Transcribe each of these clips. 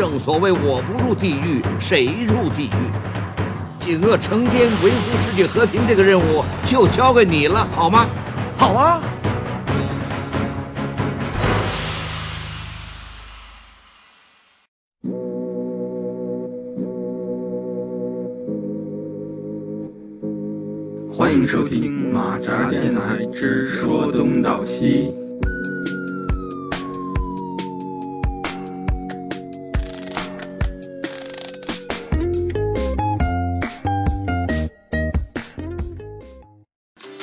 正所谓我不入地狱，谁入地狱？这个成天维护世界和平这个任务就交给你了，好吗？好啊。欢迎收听马扎电台之说东道西。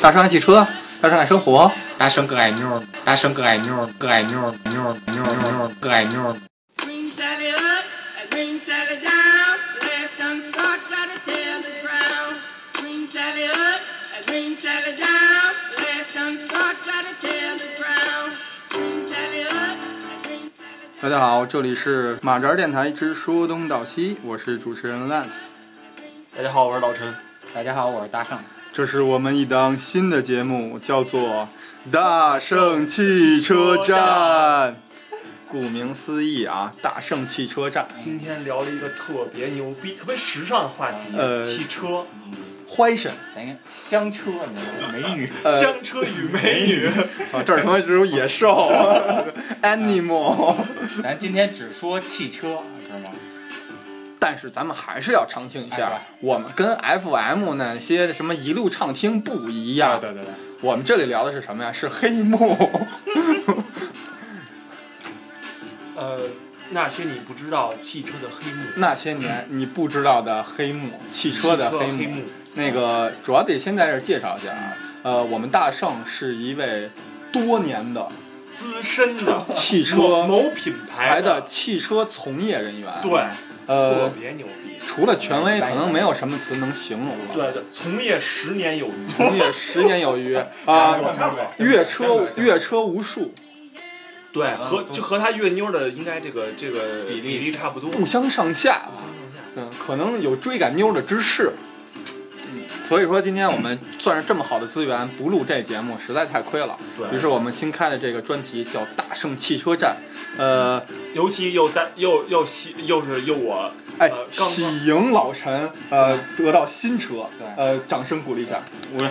大圣爱汽车，大圣爱生活，大圣更爱妞，大圣更爱妞，更爱妞，妞妞妞更爱妞。大家好，这里是马扎电台之说东道西，我是主持人 Lance。大家好，我是老陈。大家好，我是大圣。这是我们一档新的节目，叫做《大圣汽车站》。顾名思义啊，大圣汽车站，今天聊了一个特别牛逼、特别时尚的话题，呃汽车、欢神等一下，香车？美女。呃香车与美女。啊，这儿他妈只有野兽，animal。咱今天只说汽车，知道吗？但是咱们还是要澄清一下哎，我们跟 FM 那些什么一路畅听不一样。对对对，我们这里聊的是什么呀？是黑幕。呃，那些你不知道汽车的黑幕。那些年你不知道的黑幕，汽车的黑幕黑黑幕那个主要得先在这儿介绍一下啊，呃，我们大圣是一位多年的资深的汽车某某品牌牌的汽车从业人员。对，特呃，别牛逼。除了权威，可能没有什么词能形容了。对对，从业十年有余。从业十年有余 啊，差不多阅车阅车无数，对，和就和他越妞的应该这个这个比例比例差不多。不相上下。嗯，可能有追赶妞的之势。嗯，所以说今天我们算是这么好的资源，不录这节目实在太亏了。对于是我们新开的这个专题叫“大圣汽车站”，呃，尤其又在又又喜又是又我哎喜迎老陈，呃，得到新车，对呃，掌声鼓励一下。我。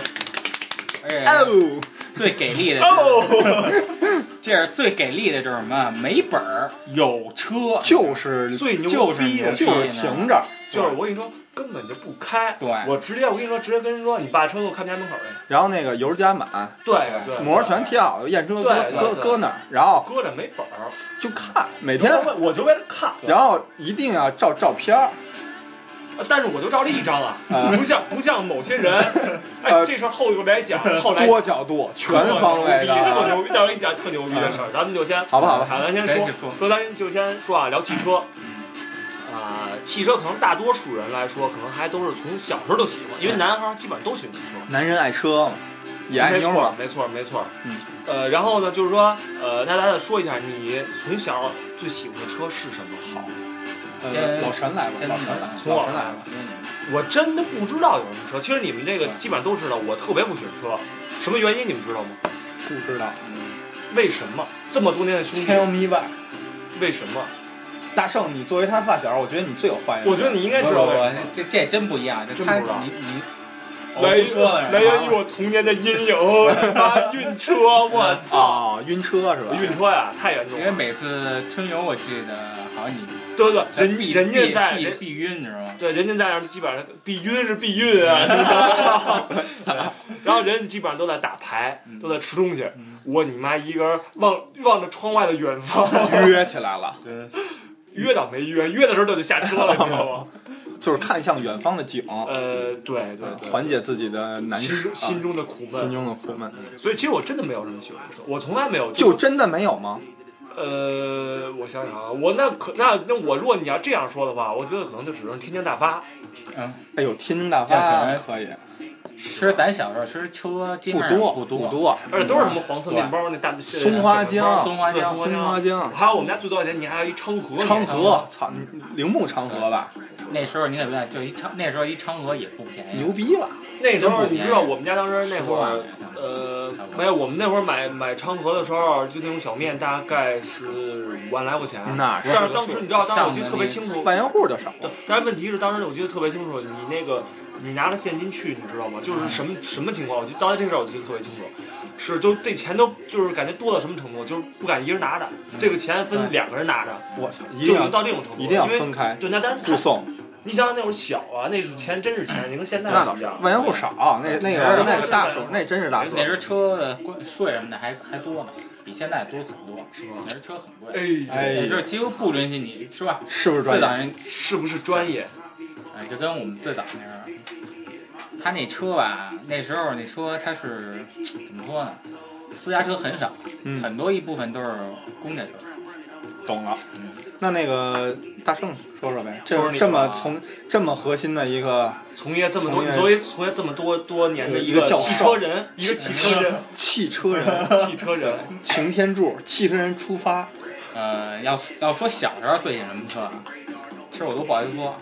哎，哦，最给力的，哦，这是最给力的，就是什么？没本儿有车，就是最牛就是逼的牛逼就是停着，就是我跟你说，根本就不开。对。我直接我跟你说，直接跟人说，你把车给我开家门口去。然后那个油加满，对对，膜全贴好了，验车搁搁搁那儿，然后搁着没本儿，就看，每天，我就为了看，然后一定要照照片儿。但是我就照了一张啊，啊 不像不像某些人，哎，呃。这事儿后头来讲，后来。多角度、全方位的。特的。牛逼，到时候给你讲特牛逼的事儿，咱们就先好吧好吧。咱先说说，咱就先说啊，聊汽车。啊、汽车可能大多数人来说，可能还都是从小时候都喜欢，因为男孩儿基本上都喜欢汽车。男人爱车嘛，也爱妞嘛。没错，没错，嗯。呃，然后呢，就是说，呃，那咱再说一下，你从小最喜欢的车是什么？好，呃，先老陈来吧，先老陈来吧，从老陈来吧。我真的不知道有什么车。其实你们这个基本上都知道，我特别不喜欢车。什么原因你们知道吗？不知道。为什么这么多年的兄弟？Tell me why。为什么？大圣，你作为他发小，我觉得你最有发言权。我觉得你应该知道为什么。这这真不一样，这他真不知道你你。来来源于我童年的阴影，他晕车，我操！啊，晕车是吧？晕车呀，太严重了。因为每次春游，我记得好像你对对，人人家在人必必晕，你知道吗？对，人家在那儿基本上避晕是避晕啊，然后人基本上都在打牌，都在吃东西。我你妈一个人望望着窗外的远方，约起来了，约倒没约，约的时候就得下车了，你知道吗？就是看向远方的景，呃，对对对，缓解自己的难心心中的苦闷，心中的苦闷。所以其实我真的没有这么喜欢车，我从来没有就真的没有吗？呃，我想想啊，我那可那那我如果你要这样说的话，我觉得可能就只能天津大发。嗯，哎呦，天津大这可发能可以，其实咱小时候其实车基本上不多不不多，而且都是什么黄色面包那大松花江松花江对松松花江还有我们家最多的钱，你还有一昌河，昌河，操，铃木昌河吧，那时候你可别就一昌，那时候一昌河也不便宜，牛逼了，那时候你知道我们家当时那会儿呃没有，我们那会儿买买昌河的时候，就那种小面大概是五万来块钱。那是但是当时你知道，当时我记得特别清楚。万元户就少对，但是问题是当时我记得特别清楚，你那个你拿着现金去，你知道吗？就是什么什么情况？我记得当时这事儿我记得特别清楚，是就这钱都就是感觉多到什么程度，就是不敢一人拿着，这个钱分两个人拿着，我操，一定要到这种程度。一定要因为分开对，那但是互送，你想想那会儿小啊，那是钱真是钱，你跟现在那倒是不一样万元户少，那那个那个大手，那真是大手那，时候车的关税什么的还还多呢，比现在多很多，是吧？那时候车很贵，哎，哎那时候几乎不允许你是吧？是不是专业？最早人是不是专业？哎，就跟我们最早那样，他那车吧，那时候那车它是怎么说呢？私家车很少，嗯很多一部分都是公家车。懂了嗯。那那个大圣说说呗，这这么从这么核心的一个从业这么多，作为从业这么多多年的一个汽车人，一个汽车人，汽车人，汽车人，擎天柱，汽车人出发，呃，要要说小时候最喜欢什么车啊？其实我都不好意思说，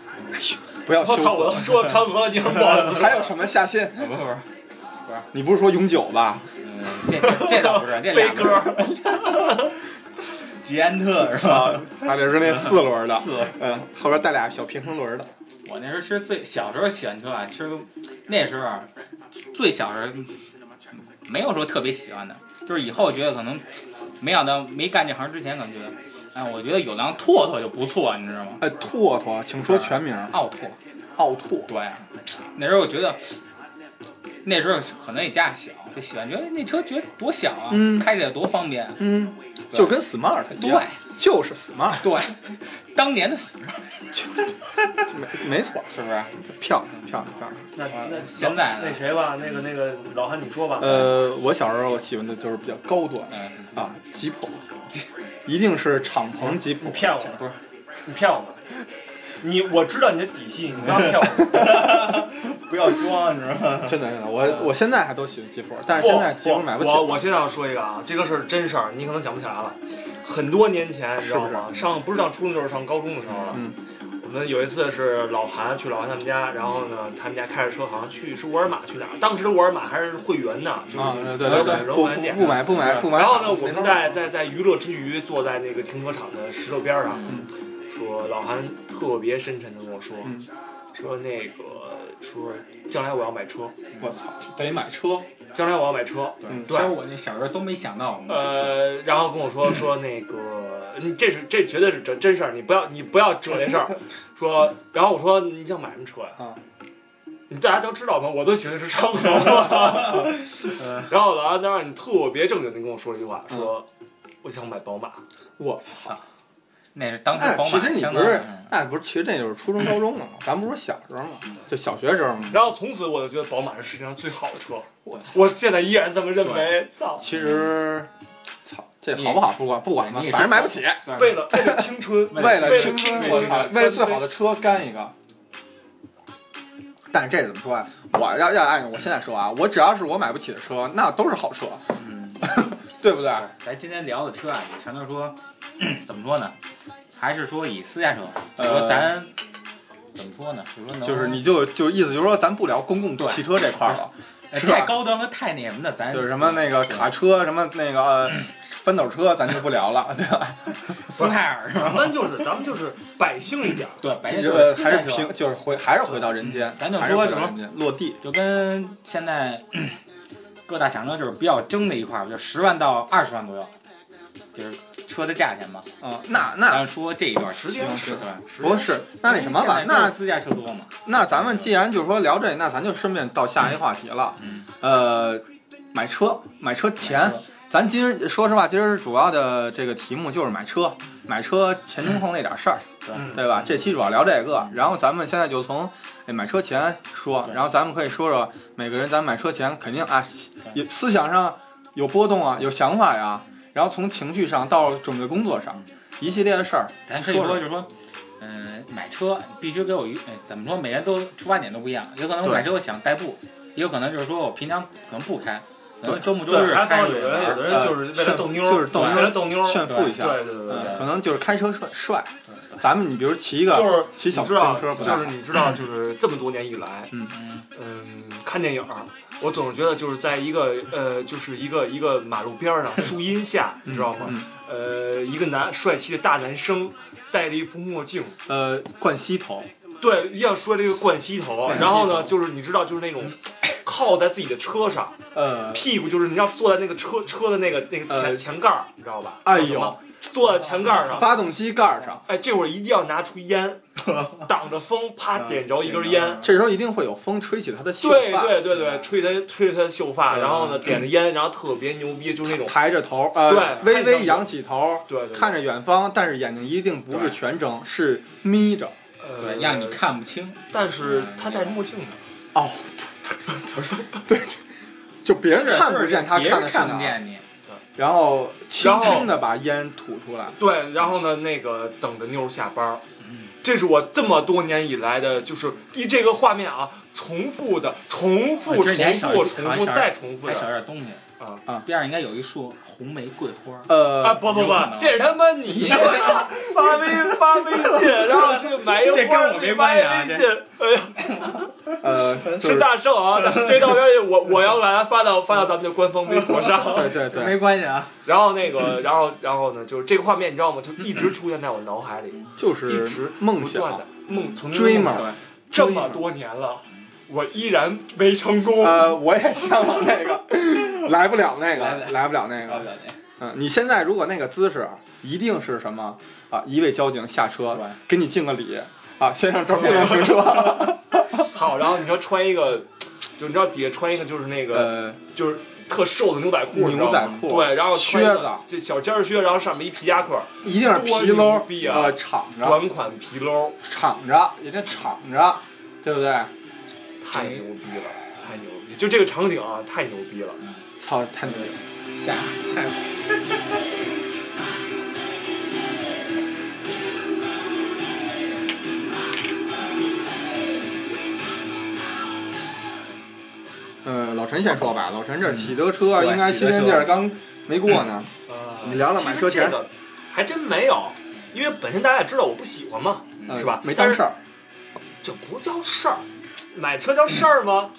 不要羞我操！我都涩。说昌河，你很不好意思。还有什么下线？不是不是不是，你不是说永久吧？嗯，这这这倒不是，这飞哥，捷安特是吧？啊，还得是那四轮的四轮，嗯，后边带俩小平衡轮的。我那时候其实最小时候喜欢车啊，其实那时候啊最小时候没有说特别喜欢的，就是以后觉得可能没想到没干这行之前，可能觉得，哎，我觉得有辆拓拓就不错，你知道吗？哎，拓拓，请说全名。奥拓，奥拓，对，那时候我觉得。那时候可能也家小，就喜欢觉得那车觉得多小啊，嗯开着也多方便。嗯，就跟 smart 一样，对就是 smart，对，当年的 smart，就，没没错，是不是？漂亮漂亮漂亮。那那现在那谁吧，那个那个老韩你说吧。呃，我小时候喜欢的就是比较高端嗯，啊，吉普，一定是敞篷吉普你。骗我，不是，你骗我。你我知道你的底细，你不要骗我。不要装，你知道吗？真的真的，我我现在还都喜欢吉普，但是现在吉普买不起。我我现在要说一个啊，这个是真事儿，你可能想不起来了。很多年前，你知道是吗？上不是上初中就是上高中的时候了。嗯我们有一次是老韩去老韩他们家，然后呢，他们家开着车好像去是沃尔玛去哪儿？当时的沃尔玛还是会员呢，就是啊，对对所有对对，不。不不买不买不买。然后呢，我们在在在娱乐之余，坐在那个停车场的石头边上，嗯说老韩特别深沉的跟我说，嗯说那个说将来我要买车，我操，得买车。将来我要买车，嗯对其实，我那小时候都没想到，呃，然后跟我说 说那个，你这是这绝对是真真事儿，你不要你不要扯这事儿，说，然后我说你想买什么车呀？啊，你大家都知道吗？我都喜欢是昌河。然后老安当时你特别正经的跟我说了一句话，说我想买宝马。我操！那是当时那宝马其实你不是那不是，其实这就是初中高中了嘛，咱不是小时候嘛，就小学时候嘛。然后从此我就觉得宝马是世界上最好的车，我操！我现在依然这么认为。操！其实，操，这好不好不管不管嘛反正买不起。为了为了青春，为了青青春，我操，为了最好的车干一个。但是这怎么说啊？我要要按照我现在说啊，我只要是我买不起的车，那都是好车，嗯，对不对？咱今天聊的车啊，也全都是说，怎么说呢？还是说以私家车，就说咱怎么说呢？就说就是你就就意思就是说，咱不聊公共对汽车这块儿了，太高端和太那什么的，咱就是什么那个卡车，什么那个呃 翻斗车，咱就不聊了，对吧？斯泰尔是咱就是咱们就是百姓一点儿。对，白天这就是私家车个还是平，就是回还是回到人间，咱就说什么回到人间落地。就跟现在各大厂商就是比较争的一块儿，就十万到二十万左右，就是车的价钱嘛。嗯，那那咱说这一段实际上是对，不是，那那什么吧，那私家车多嘛。那咱们既然就是说聊这，那咱就顺便到下一话题了。嗯，呃，买车，买车前，咱今儿说实话，今儿主要的这个题目就是买车，买车前中后那点事儿，对对吧？这期主要聊这个，然后咱们现在就从哎买车前说，然后咱们可以说说每个人咱买车前肯定啊，有思想上有波动啊，有想法呀，然后从情绪上到准备工作上，一系列的事儿，咱可以说就是说，嗯、买车必须给我一，哎，怎么说？每人都出发点都不一样，有可能我买车我想代步，也有可能就是说我平常可能不开，对周末周对，日开有人有的人就是为了逗妞儿，就是逗妞为了逗妞儿，炫富一下，对对对。可能就是开车帅帅。咱们你比如骑一个就是骑小自行车就是你知道，就是这么多年以来，嗯嗯，嗯，看电影儿，我总是觉得就是在一个呃，就是一个一个马路边儿上树荫下，你知道吗？嗯呃，一个男帅气的大男生戴了一副墨镜，呃冠希头，对，一样摔了一个冠希头，然后呢，就是你知道，就是那种 靠在自己的车上，呃。屁股就是你要坐在那个车车的那个那个前、呃。前盖儿，你知道吧？哎呦。坐在前盖儿上，发动机盖上，哎，这会儿一定要拿出烟，挡着风，啪点着一根烟。这时候一定会有风吹起他的秀发，对对对对，吹他吹他的秀发，嗯。然后呢点着烟，然后特别牛逼，就是那种抬着头，呃，对微微扬起头，对对对。看着远方，但是眼睛一定不是全睁，是眯着。呃对，让你。看不清。但是他戴着墨镜呢，哦，对对对，对，就别人看不见他别人看的是哪儿，看不见你。然后轻轻的把烟吐出来。对，然后呢那个等着妞儿下班儿，嗯，这是我这么多年以来的，就是一这个画面啊，重复的，重复，重复，重复，再重复还少点东西。啊啊边上应该有一束红玫瑰花。呃，啊！不不不这是他妈你 发微发微信，然后去买一个这跟我没关系啊微信，哎呀，呃，就是是大圣啊！这照片我我要把它发到发到咱们的官方微博上。对对对，没关系啊。然后那个，然后然后呢，就是这个画面，你知道吗？就一直出现在我脑海里，一就是一直梦想的。梦，曾经梦想这么多年了，我依然没成功。呃，我也向往那个，来不了那个，来不了来不了那个。嗯，你现在如果那个姿势，一定是什么啊？一位交警下车给你敬个礼啊，先生这儿不能 停车。操！然后你说穿一个，就你知道底下穿一个就是那个，呃，就是特瘦的牛仔裤，牛仔裤对，然后靴子这小尖儿靴，然后上面一皮夹克，一定是皮褛，呃，敞着，短款皮褛，敞着，一定敞着，对不对？太牛逼了，太牛逼！就这个场景啊，太牛逼了。操，太牛逼了！下下。呃，老陈先说吧，老陈这喜得车对应该新鲜劲儿刚没过呢。呃，你聊聊买车前还真没有，因为本身大家也知道我不喜欢嘛，呃是吧？没当事儿，这不叫事儿，买车叫事儿吗？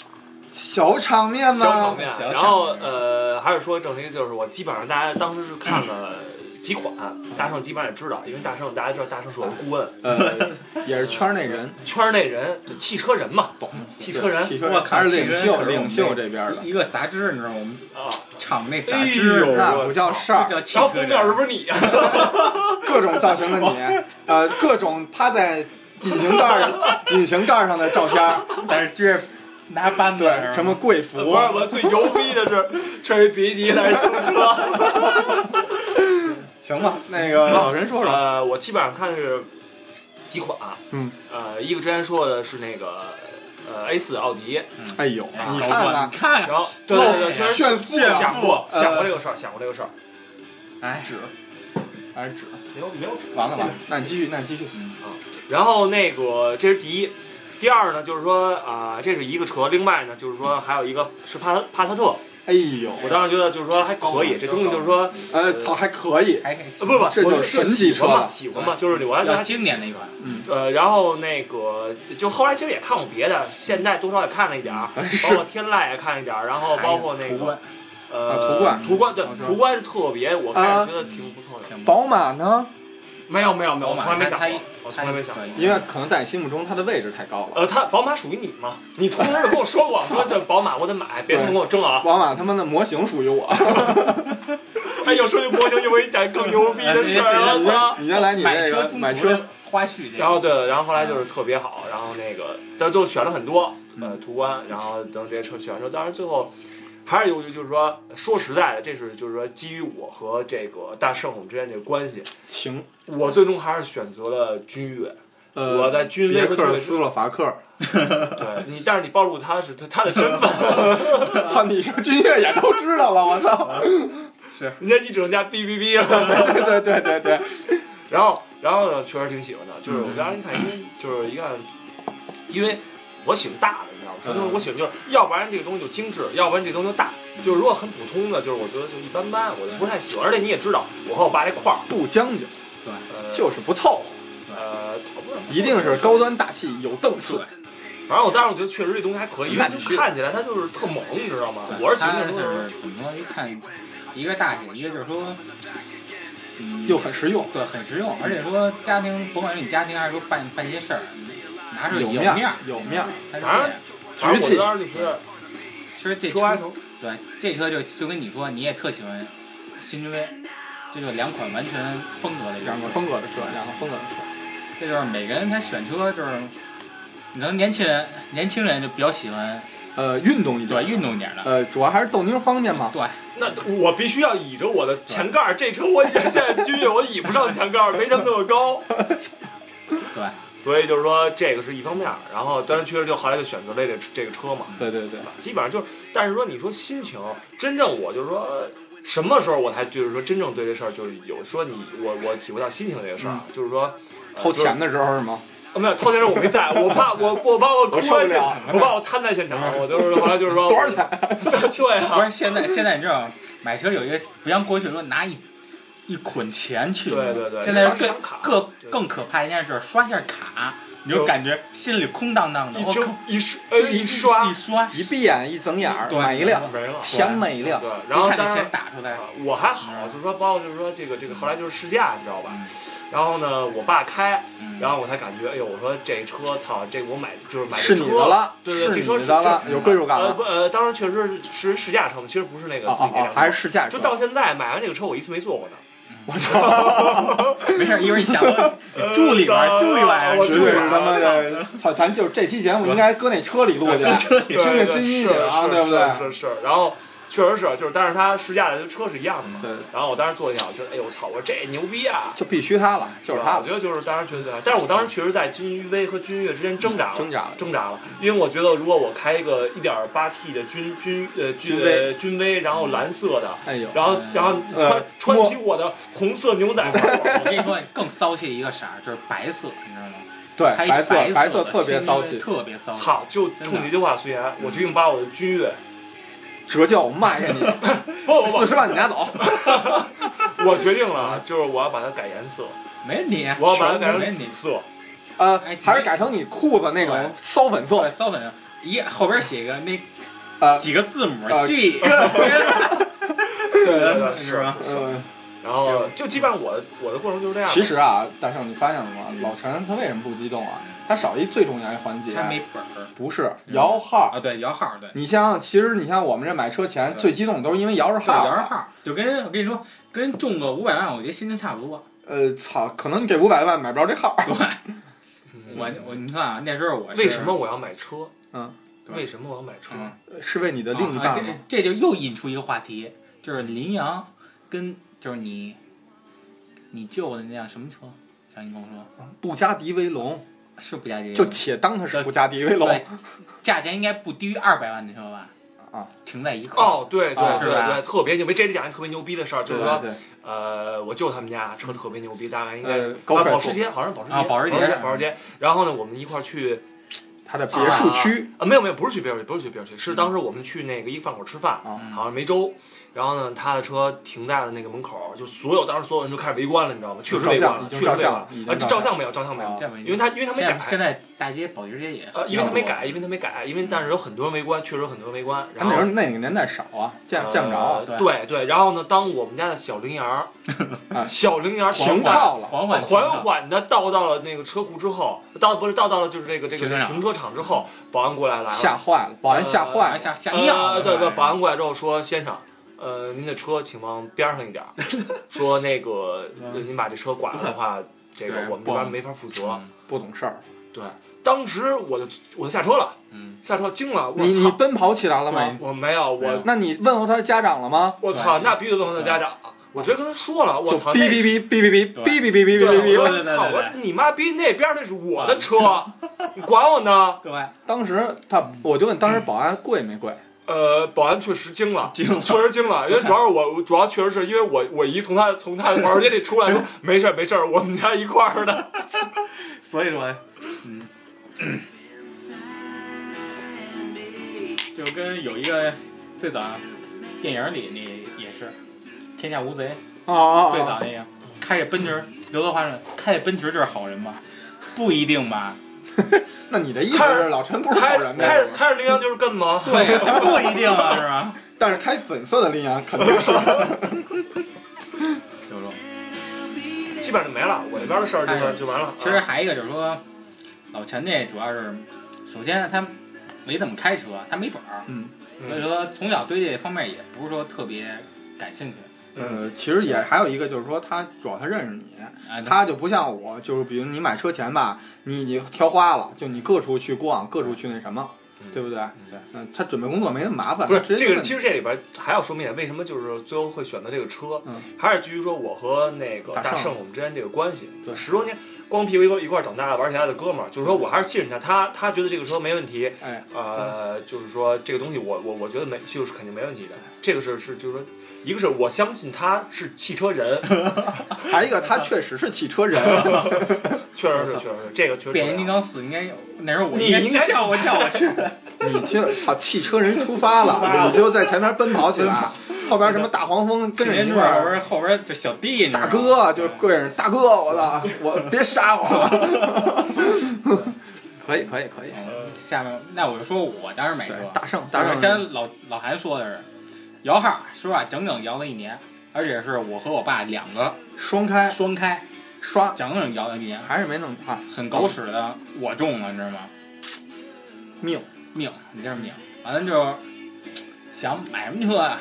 小场面嘛。小场面。场面然后呃，还是说正题，就是我基本上大家当时是看了几款，大圣基本上也知道，因为大圣大家知道大圣是我的顾问，呃，也是圈内人，圈内人，就汽车人嘛，懂汽车人汽车我靠人还是领袖领袖这边的，一个杂志，你知道吗？我们啊。厂内杂哎志，呦那不叫事儿这。叫汽车然后封面是。不是你呀？各种造型的你，呃，各种趴在引擎盖儿 引擎盖儿上的照片但是这拿扳子，对，什么贵妇不，是，我最牛逼的是吹鼻涕在修车。行吧，那个老陈说说，呃，我基本上看的是几款，啊嗯，呃，一个之前说的是那个呃 A 四奥迪，哎呦，哎你看看，你看看，然后对对对，确实炫富想过呃想过这个事儿，想过这个事儿，哎，还是纸，没有没有纸，完了完了，那你继续，那你继续，嗯然后那个这是第一，第二呢就是说啊、这是一个车，另外呢就是说还有一个是帕帕萨特，哎呦，我当时觉得就是说还可以，这东西就是说呃，操，还可以，还可以。呃不不，我这就是神级车了。喜欢嘛，喜欢嘛，就是我还要经典的一款，嗯，呃，然后那个就后来其实也看过别的，现在多少也看了一点儿，包括天籁也看了一点儿，然后包括那个途观呃啊途观。途观对途观是特别，我开始觉得挺不错的。宝马呢？没有没有没有，我从来没想过，我从来没想过。因为可能在你心目中它的位置太高了。呃，它宝马属于你吗？你出门就跟我说过，说这宝马我得买，别他妈跟我争啊！宝马他妈的模型属于我，哎呦，说起模型，又给你讲更牛逼的事儿了，你我操先！你先来你买这车中途个买车花絮这个，然后对，然后后来就是特别好，然后那个但就选了很多呃途观，然后等这些车选完之后，当然最后还是由于就是说说实在的，这是就是说基于我和这个大圣我们之间这个关系，情，我最终还是选择了君越。呃，我在君威别克斯洛伐克，对你，但是你暴露他是他他的身份，操，你说君越也都知道了，我操，人家你只能加哔哔哔了。对对对对对，然后然后呢，确实挺喜欢的，就是我当时一看，因为就是一看，因为我喜欢大的，你知道吗？什么东西我喜欢就是，要不然这个东西就精致，要不然这东西就大。就是如果很普通的，就是我觉得就一般般，我就不太喜欢。而且你也知道，我和我爸这块儿，不将就，对，呃，就是不凑合，呃，一定是高端大气有档次。反正我当时我觉得确实这东西还可以，因为就看起来它就是特猛，你知道吗？我是喜欢他那种就是是怎么说？一看，一个大气，一个就是说，嗯，又很实用，对，很实用，而且说家庭，甭管是你家庭还是说办办些事儿，拿出来有面有面儿，有面儿，反正样。反正我局气当时就是其实这车，对，这车就就跟你说，你也特喜欢新君威，这就两款完全风格的两个风格的车，两个风格的车。这就是每个人他选车就是，可能年轻人年轻人就比较喜欢呃，运动一对点，运动一点的，呃，主要还是豆妞方便嘛。对，那我必须要倚着我的前盖儿，这车我现在 君越我倚不上前盖儿，没他们那么高。对，所以就是说这个是一方面儿，然后当然确实就后来就选择了这个这个车嘛，对对对？基本上就是，但是说你说心情，真正我就是说。什么时候我才就是说真正对这事儿就是有说你我我体会到心情这个事儿啊，就是说呃偷钱的时候是吗？哦，没有偷钱时候我没在，我怕我我怕我哭我受不在现了我怕我瘫在现场，我就是后来就是说多少钱？对 不啊是，现在现在你知道吗？买车有一个不像过去说拿一一捆钱去，对对对现在更刷张卡更对更可怕一件事，刷一下卡，你就就感觉心里空荡荡的，一睁我靠，一刷呃一刷一刷一闭眼一睁眼儿对没了，没了。钱没了。对，然后一看这当然钱打出来啊，我还好，嗯就是说包括就是说这个这个后来就是试驾，你知道吧？嗯然后呢，我爸开，嗯然后我才感觉，哎呦，我说这车，操，这我买就是买这是你车的了对对，是这车是你的了这有归属感了呃不呃，当时确实是试驾车嘛，其实不是那个自己那辆车，还是试驾车就。到现在买完这个车，我一次没坐过呢。我操！没事，一会儿你想我住里边儿住一晚上，我住一绝对是他妈的，操！咱就是这期节目应该搁那车里录去，听对听新鲜啊，对不对？是是是，然后确实是，就是，但是它试驾的车是一样的嘛。对。然后我当时坐进去，我觉得，哎呦我操，我说这牛逼啊！就必须他了，就是他。我觉得就是当时觉得，但是我当时确实在君威和君越之间挣扎了，挣扎了挣扎了，因为我觉得如果我开一个 1.8T 的君君呃君君威呃君威，然后蓝色的，哎呦，然后然后穿呃穿起我的红色牛仔裤，我跟你说，更骚气一个色儿就是白色，你知道吗？对，开一白色白白色的特别骚气，特别骚气。操！就冲你这句话，虽然我决定把我的君越，折旧卖给你，不不四十万你拿走。我决定了，就是我要把它改颜色，没问题，我要把它改。成紫色。呃哎，还是改成你裤子那种骚粉色，，骚粉。色一后边写个那呃，几个字母呃 G，对对对，是吧？嗯，然后就基本上我的我的过程就是这样。其实啊，大圣，你发现了吗？老陈他为什么不激动啊？他少一最重要一环节，他没本儿不是摇号啊，。对，摇号对。你想想，其实你像我们这买车前最激动都是因为摇着对，号，摇着号，就跟我跟你说，跟中个五百万，我觉得心情差不多。呃，操，可能你给五百万买不着这号。对我我你看啊，那时候我为什么我要买车？嗯，为什么我要买车？嗯，是为你的另一啊半吗？这这就又引出一个话题，就是林阳跟就是你你舅的那辆什么车？上你跟我说布加迪威龙，是布加迪？就且当它是布加迪威龙对，价钱应该不低于二百万的车吧？啊，停在一块儿。哦，对对啊对对，特别牛逼！这里讲一特别牛逼的事儿，就是说，呃，我舅他们家车特别牛逼，大概应该呃高保时捷，好像保时捷，啊保时捷捷，保时捷。然后呢，我们一块儿去他的别墅区啊，没有没有，不是去别墅区，不是去别墅区，是当时我们去那个一个饭馆吃饭，好像梅州。然后呢，他的车停在了那个门口，就所有当时所有人就开始围观了，你知道吗？确实围观了，确实围观了照相了已。经啊，照相没有，照相没有因为他因为他没改，现在大街保时捷也呃，因为他没改，因为他没改，因为但是有很多人围观，确实有很多人围观。然后他那时候那个年代少啊，见见不着对对，然后呢，当我们家的小羚羊 小羚羊儿停缓缓靠了，缓缓缓缓的倒到了那个车库之后，到不是倒到了就是这个这个停车场之后，保安过来来了，吓坏了，保安吓坏了，吓吓尿了。呃对对，保安过来之后说，先生。呃，您的车请往边上一点儿，说那个，呃您把这车剐了的话，这个我们这边没法负责。嗯不懂事儿。对，当时我就我就下车了，嗯，下车惊了，我你你，奔跑起来了吗？我没有，我那你问候他的家长了吗？我操，那必须得问候他家长，我直接跟他说了，我操，哔哔哔哔哔哔哔哔哔哔，哔哔哔。我操，我说你妈逼那边那是我的车，你管我呢？对，当时他，我就问当时保安贵没贵？呃，保安确实惊了，惊了确实惊了，因为主要是我，主要确实是因为我我姨从他从他的保时捷里出来说，没事儿没事儿，我们家一块儿的。所以说，就跟有一个最早电影里那也是《天下无贼》啊啊啊！最早那个开着奔驰，刘德华说开着奔驰就是好人吗？不一定吧。那你这意思是老陈不是好开人呗？开着开着羚羊就是跟吗？对呀，不一定啊，是吧？但是开粉色的羚羊肯定是。就是说，基本上就没了，我这边的事儿哎就就完了。其实啊还一个就是说，老陈这主要是，首先他没怎么开车，他没本儿，嗯，所以说从小对这方面也不是说特别感兴趣。呃，其实也还有一个就是说，他主要他认识你，啊，他就不像我，就是比如你买车前吧，你你挑花了，就你各处去逛，各处去那什么，对不对？对，嗯，他准备工作没那么麻烦，不是这个，其实这里边还要说明一点，为什么就是最后会选择这个车，嗯还是基于说我和那个大圣大圣我们之间这个关系，对。十多年光屁股一块一块长大玩起来的哥们儿，就是说我还是信任他，他他觉得这个车没问题，哎，呃，就是说这个东西我我我觉得没就是肯定没问题的，这个是是就是说，一个是我相信他是汽车人，还有一个他确实是汽车人，确实是确实是这个确实变形金刚四应该有，那时候我你应该叫我叫我去。你就操汽车人出发了，你就在前面奔跑起来，后边什么大黄蜂跟着你一块我儿。是后边就小弟，大哥就跪着，大哥，我操，我别杀我！可以，可以，可以。嗯，下面那我就说我当时买车，，大圣，大圣，跟老老韩说的是，摇号，说实话整整摇了一年，而且是我和我爸两个双开双开，刷，整整摇了一年，还是没弄啊，很狗屎的，我中了，你知道吗？命。命，你这是命。完了就想买什么车啊？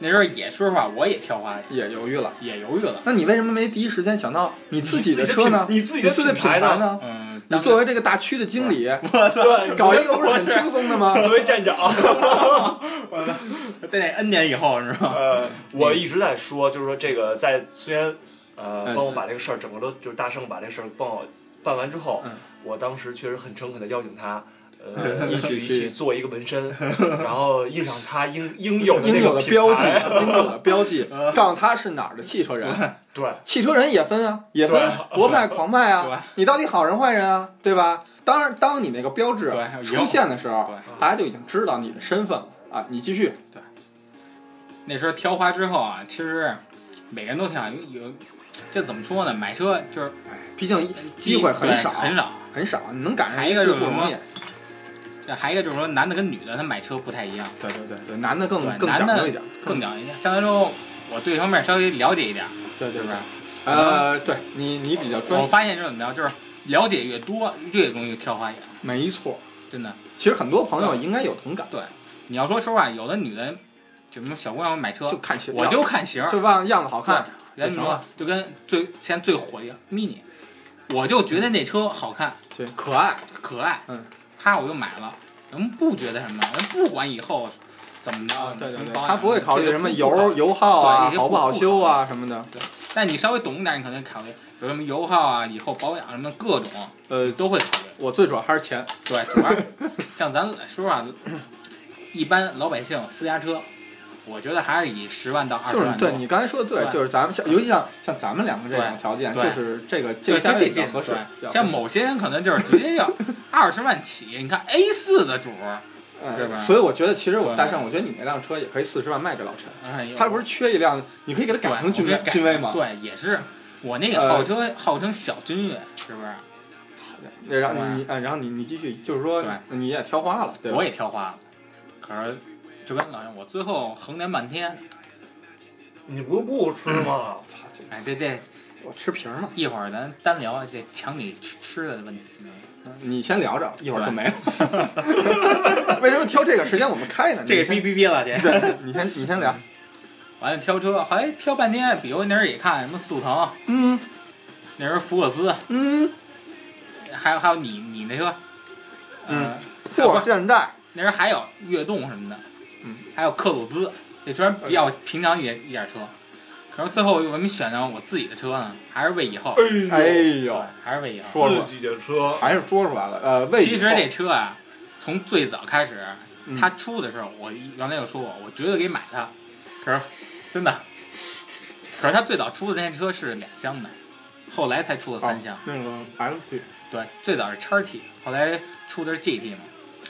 那时候也说实话，我也挑花眼，也犹豫了。也犹豫了。那你为什么没第一时间想到你自己的车呢？你自己的你自己的品牌呢品牌呢？嗯，你作为这个大区的经理，我操，搞一个不是很轻松的吗？作为站长，在那 N 年以后是吧？呃，我一直在说，就是说这个在虽然呃嗯帮我把这个事儿整个都就是大圣把这事儿帮我办完之后，嗯我当时确实很诚恳的邀请他。呃，一起一去起做一个纹身，然后印上他应应有的应有那个品的标记，应有的标记，告诉他是哪儿的汽车人。对，汽车人也分啊，也分对国派、狂派啊。你到底好人坏人啊？对吧？当然，当你那个标志出现的时候，大家就已经知道你的身份了啊。你继续，那时候挑花之后啊，其实每个人都挺好，有有这怎么说呢？买车就是毕竟机会很少，很少。很少，你能赶上一个就不容易对。还一个就是说，男的跟女的他买车不太一样，对对对对，男的更对更讲究一点，更讲究一点。相对来说，我对这方面稍微了解一点，对对对？呃，对你你比较专业，我发现就是怎么着，就是了解越多，越容易挑花眼，没错。真的。其实很多朋友应该有同感，对，你要说实话，有的女的就什么小姑娘买车就，看型，我就看型儿，就望样子好看，就行了就跟最现在最火的 mini，我就觉得那车好看对，可爱。可爱，嗯，啪我就买了，人不觉得什么，人不管以后怎么着，啊，对对对，他不会考虑什么油油耗啊，好不好修啊什么的。对但你稍微懂一点，你可能考虑有什么油耗啊，以后保养什么各种呃，都会考虑。我最主要还是钱。对，主要像咱说实话，一般老百姓私家车，我觉得还是以十万到二十万。就是对你刚才说的对，对就是咱们像，尤其像像咱们两个这种条件，就是这个这，个价位比较合适。像某些人可能就是直接要 二十万起，你看 A 四的主是吧所以我觉得其实我对大圣，我觉得你那辆车也可以四十万卖给老陈。他不是缺一辆，你可以给他改成君威君威吗？对，也是。我那个呃号称号称小君越，是不是？对，然后你然后你你继续，就是说你也挑花了，对吧？我也挑花了，可是就跟老杨，我最后衡量半天，你不是不吃吗？操这哎，这这我吃皮儿嘛。一会儿咱单聊这抢你吃吃的问题。你先聊着，一会儿就没了。为什么挑这个时间我们开呢？这个你先哔哔哔了，这。对，你先你先聊。完了挑车，后来挑半天，比如那时候也看什么速腾，嗯那时候福克斯，嗯，还有还有你你那车，嗯呃，破现代，那时候还有悦动什么的，嗯，还有克鲁兹，这虽然比较平常一点一点车，可是最后为什么选的我自己的车呢？还是为以后，哎对呦，，还是为以后。说说自己的车，还是说出来了。呃，为其实这车啊，从最早开始，嗯它出的时候，我原来就说过，我绝对给买它。可是真的，可是它最早出的那车是两厢的，后来才出的三厢。哦那个 ST 对，最早是叉 T，后来出的是 GT 嘛，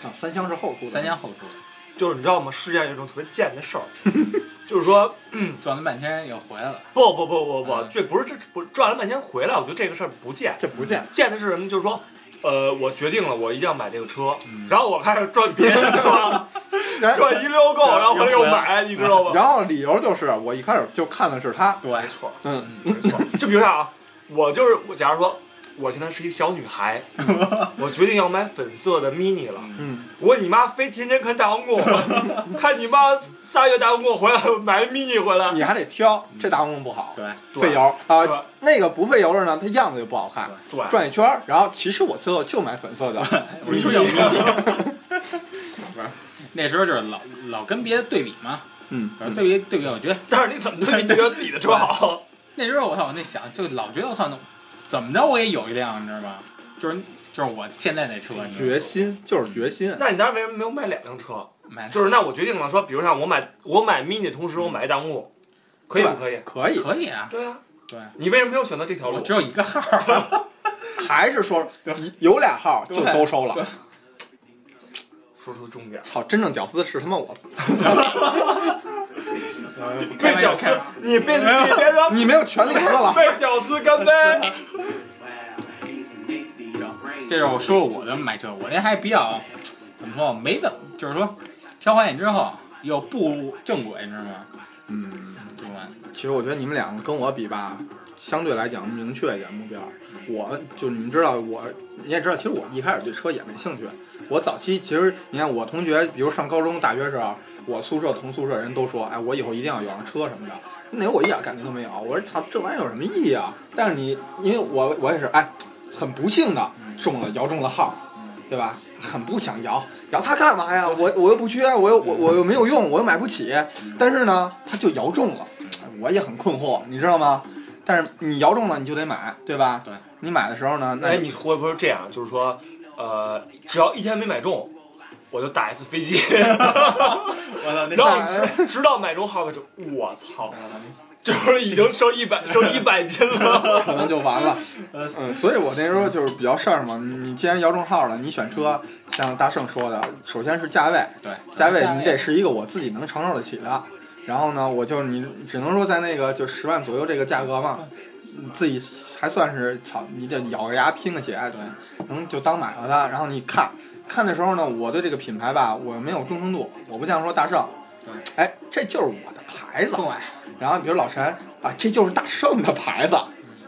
啊，三厢是后出的。三厢后出的。就是你知道吗？世界上有一种特别贱的事儿，就是说，转了半天又回来了。不不不不不嗯，这不是这不转了半天回来，我觉得这个事儿不贱，这不贱。贱的是什么？就是说，呃，我决定了，我一定要买这个车，嗯 然后我开始转别的车，然转一溜够，然后回来又买，你知道吗？然后理由就是我一开始就看的是他，对，没错，嗯，没错。就比如说啊，我就是我，假如说我现在是一小女孩，我决定要买粉色的 mini 了。嗯，我你妈非天天看大皇宫，看你妈仨月大皇宫回来买 mini 回来，你还得挑，这大红不好，对，费油。啊、对。那个不费油的呢，它样子就不好看，对，转一圈儿，然后其实我最后就买粉色的，我就有不是，那时候就是老老跟别的对比嘛，嗯，对比对比，我觉得但是你怎么对比觉得自己的车好？那时候我操，我那想就老觉得我操，怎么着我也有一辆，你知道吧？就是就是我现在那车，你知道吗？决心就是决心，那你当时为什么没有买两辆车？买就是那我决定了说，比如像我买我买 mini 同时我买大公路，可以不可以？可以，可以啊，对啊，对，你为什么没有选择这条路？只有一个号儿，还是说一有俩号就都收了。说出重点，操，真正屌丝是他妈我，被屌丝，你被你别说你没有权利喝了。被屌丝干杯。这是我说我的买车，我那还比较怎么说，没怎么，就是说挑花眼之后又步入正轨，你知道吗？嗯，对吧？其实我觉得你们两个跟我比吧，相对来讲明确一点目标。我就你知道我，你也知道，其实我一开始对车也没兴趣。我早期其实你看我同学，比如上高中、大学时候，我宿舍同宿舍人都说，哎，我以后一定要有辆车什么的。那我一点感觉都没有，我说操，这玩意儿有什么意义啊？但是你，因为我我也是，哎，很不幸的中了摇中了号。对吧？很不想摇，摇它干嘛呀？我我又不缺，我又我我又没有用，我又买不起。但是呢，它就摇中了，我也很困惑，你知道吗？但是你摇中了，你就得买，对吧？对。你买的时候呢，那哎，你会不会这样？就是说，呃，只要一天没买中，我就打一次飞机，我操，然后直 直到买中号为止。我操，就是已经瘦一百 瘦一百斤了。可能就完了。嗯，所以我那时候就是比较事儿嘛。你你既然摇中号了，你选车，像大圣说的，首先是价位，对，价位你得是一个我自己能承受得起的。然后呢，我就你只能说在那个就十万左右这个价格嘛，自己还算是操，你得咬个牙拼个血，对能就当买了它。然后你看看的时候呢，我对这个品牌吧，我没有忠诚度，我不像说大圣，对，哎，这就是我的牌子。对，然后比如老陈啊，这就是大圣的牌子，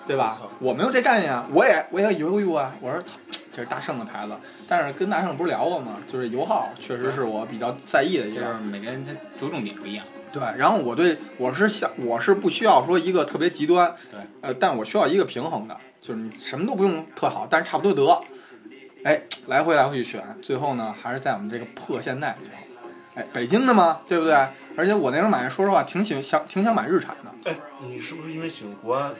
对吧？我没有这概念啊，我也我也犹豫啊。我说操，这是大圣的牌子，但是跟大圣不是聊过吗？就是油耗确实是我比较在意的一就是个。每个人他着重点不一样。对，然后我对我是想我是不需要说一个特别极端，对，呃，但我需要一个平衡的，就是你什么都不用特好，但是差不多得。哎，来回来回去选，最后呢还是在我们这个破现代里头。哎，北京的嘛，对不对？而且我那时候买，说实话挺喜想挺想买日产的。哎，你是不是因为喜欢国安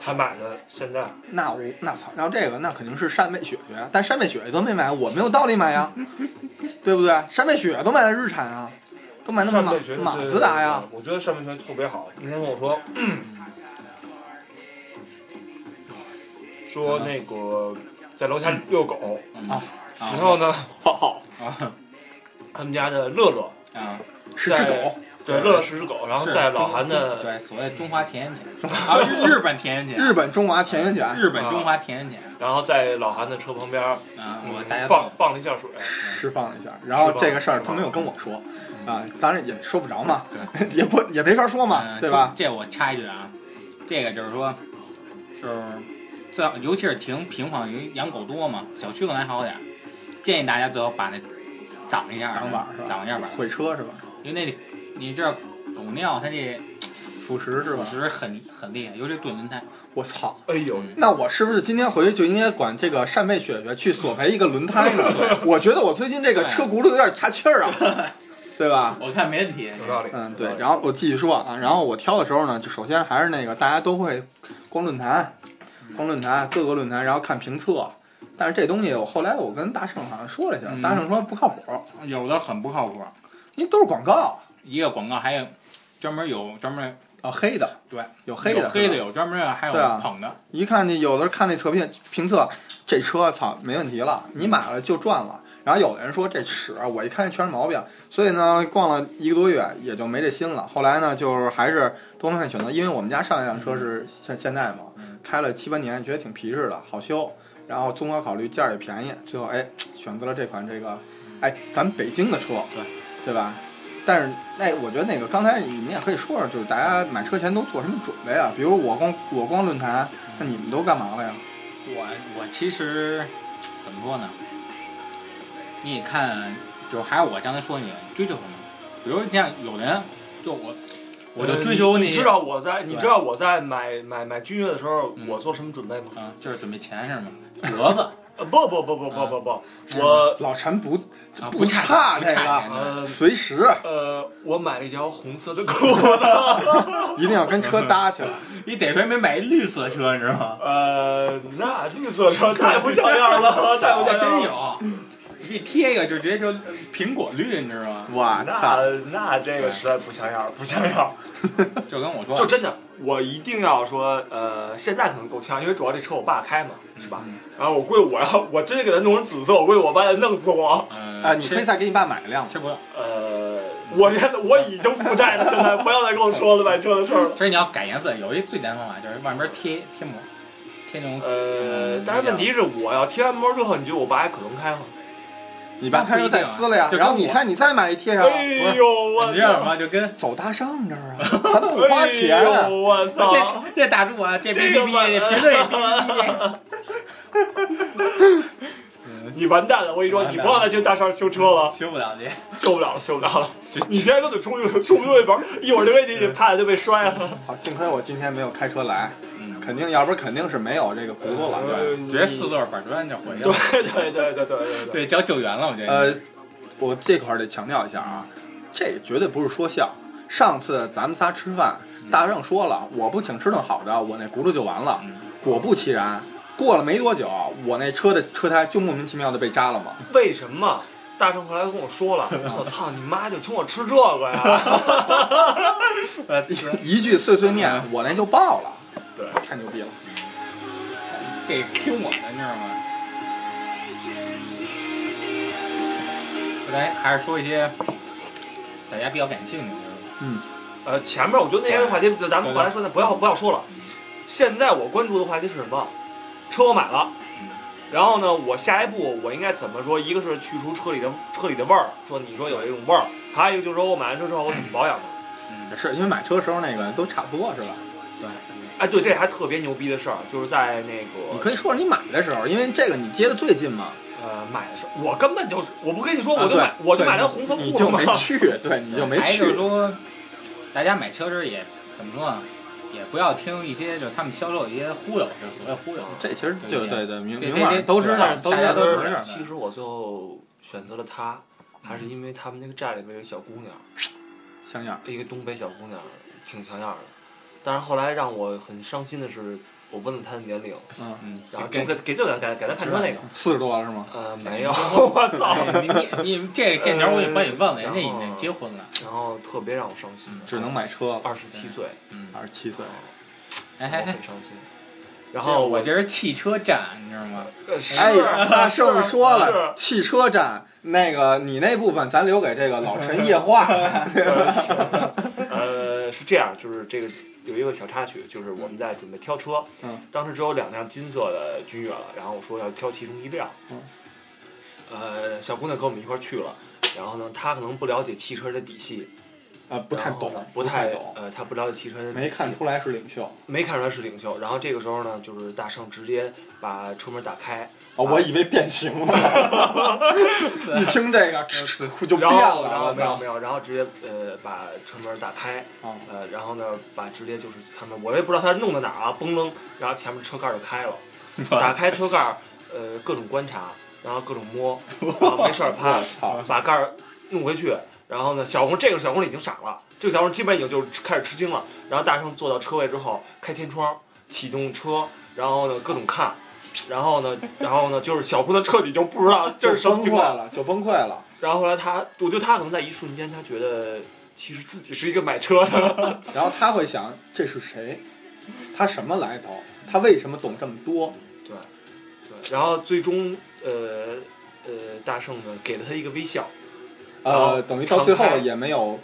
才买的现代？那我那操，要这个那肯定是山北雪雪，但山北雪雪都没买，我没有道理买呀，对不对？山北雪雪都买的日产啊，都买那么马上北学马自达呀，，我觉得上北学特别好。那天跟我说，说那个在楼下遛狗，然后呢，好，啊。他们家的乐乐啊，是只狗，对，乐乐是只狗，然后在老韩的对所谓中华田园犬 啊，日日本田园犬，日本中华田园犬日本中华田园犬然后在老韩的车旁边儿啊，我大家放放了一下水，释放了一下，然后这个事儿他没有跟我说，啊，当然也说不着嘛，也不也没法说嘛，嗯对吧？这这我插一句啊，这个就是说，就是最好，尤其是停平房，因为养狗多嘛，小区可能还好点儿，建议大家最好把那挡一下，挡板是吧？挡一下板，毁车是吧？因为那你知道狗尿它这腐蚀是吧？腐蚀很很厉害，尤其是炖轮胎。我操！哎呦，那我是不是今天回去就应该管这个扇贝雪雪去索赔一个轮胎呢？我觉得我最近这个车轱辘有点岔气儿啊，对吧？我看没问题，有道理。嗯，对。然后我继续说啊，然后我挑的时候呢，就首先还是那个大家都会逛论坛，逛论坛各个论坛，然后看评测。但是这东西我后来我跟大圣好像说了一下，嗯大圣说不靠谱，有的很不靠谱，因为都是广告一个广告还有专门有专门啊，黑的对有黑的有黑的有专门的，还有对啊捧的，一看那有的看那测评评测，这车操没问题了，你买了就赚了。然后有的人说这屎啊，我一看全是毛病，所以呢，逛了一个多月也就没这心了。后来呢，就是还是多方面选择，因为我们家上一辆车是现现代嘛，开了七八年，觉得挺皮实的，好修。然后综合考虑价儿也便宜，最后哎选择了这款这个，哎咱们北京的车，对对吧？但是那我觉得那个刚才你们也可以说说，就是大家买车前都做什么准备啊？比如我光我光论坛，那你们都干嘛了呀？我我其实怎么说呢？你看，就还是我刚才说你追求什么？比如像有的人，就我我就追求你呃你知道我在，你知道我在买买买君越的时候，嗯我做什么准备吗？啊，就是准备钱是吗？折子呃，不不不不不不不，我老陈不啊，不差差这个，呃随时呃，我买了一条红色的裤子，一定要跟车搭起来。你得亏没买一绿色车，你知道吗？呃，那绿色车太不像样了，太不像样了。真有，你给贴一个就直接就苹果绿，你知道吗？我操！那那这个实在不像样，不像样。就跟我说，就真的，我一定要说，呃，现在可能够呛，因为主要这车我爸开嘛，是吧？嗯然后我估计我要我真给它弄成紫色，我估计我爸得弄死我。嗯，啊，你可以再给你爸买一辆。这不了。呃，我现在我已经负债了，现在不要再跟我说了买车的事儿了。其实你要改颜色，有一最简单方法就是外面贴贴膜，贴那种。呃，但是问题是，我要贴完膜之后，你觉得我爸还可能开吗？你爸开又再撕了呀，然后你看你再买一贴上，哎呦我你知道什么？就跟 走大上这儿啊，咱不花钱哎啊呦。我操！这这打住啊，这哔这个哔哔，嘛评论也哔哔哔。你完蛋了！我跟你说，你不要再去大上修车了，修不了你。修不了了，修不了了。你今天都得出去出不去门，一会儿就给你怕的就被摔了。操，幸亏我今天没有开车来，嗯，肯定要不然肯定是没有这个轱辘了。对，呃直接四。轮板砖就回来了。对对对对对对。对，叫救援了，我觉得。呃，我这块儿得强调一下啊，这绝对不是说笑。上次咱们仨吃饭，大圣说了，我不请吃顿好的，我那轱辘就完了。嗯果不其然，过了没多久，我那车的车胎就莫名其妙的被扎了嘛。为什么？大圣后来跟我说了，我操你妈，就请我吃这个呀！呃，一句碎碎念，我那就爆了，对，太牛逼了。这听我的，你知道吗？来，还是说一些大家比较感兴趣的。嗯，呃，前面我觉得那些话题，就咱们后来说的，不要不要说了。现在我关注的话题是什么？车我买了，嗯然后呢，我下一步我应该怎么说？一个是去除车里的车里的味儿，说你说有这种味儿；还有一个就是说我买完车之后我怎么保养它。嗯，是因为买车时候那个都差不多是吧？对，哎，对，这还特别牛逼的事儿，就是在那个你可以说说你买的时候，因为这个你接的最近嘛。呃买的时候，我根本就是我不跟你说，我就买我就买了红色你就裤子嘛。没去，对，你就没还有就是去。说，大家买车时候也怎么说呢？也不要听一些就是他们销售的一些忽悠，就是所谓忽悠。这其实就对对，明明白都知道，都知道。其实我最后选择了他，还是因为他们那个寨里边有小姑娘，像样，一个东北小姑娘，挺像样的。但是后来让我很伤心的是，我问了他的年龄，嗯，嗯，然后就给给这个给给他看车那个，四十多了是吗？呃，没有，我操，你你你这这鸟我也帮你问了，人家已经结婚了。然后特别让我伤心，只能买车了，二十七岁，嗯，二十七岁。哎很，伤心。然这后我这是汽车站，你知道吗？哎呀，大圣说了，是汽车站那个你那部分咱留给这个老陈夜话。呃，是这样，就是这个有一个小插曲，就是我们在准备挑车，嗯，当时只有两辆金色的君越了，然后我说要挑其中一辆，嗯，呃，小姑娘跟我们一块儿去了，然后呢，她可能不了解汽车的底细，啊，不太懂不太懂，呃，她不了解汽车的底细，没看出来是领袖。没看出来是领袖，然后这个时候呢，就是大圣直接把车门打开，哦，我以为变形了，一听这个就变了，我操。后没有没！有，然后直接呃把车门打开，啊，呃，然后呢，把直接就是他们，我也不知道他弄到哪儿啊，嘣楞，然后前面车盖儿就开了，打开车盖儿，呃，各种观察，然后各种摸，然后没事儿啪，把盖儿弄回去，然后呢，小红这个小红已经傻了，这个小红基本已经就是开始吃惊了，然后大圣坐到车位之后，开天窗，启动车，然后呢各种看，然后呢，然后呢就是小姑娘彻底就不知道这是什么崩情况，溃了，就崩溃了。然后后来她，我觉得她可能在一瞬间，她觉得其实自己是一个买车的。然后她会想，这是谁？他什么来头？他为什么懂这么多？对，对，然后最终呃呃大圣呢给了他一个微笑，呃，等于到最后也没有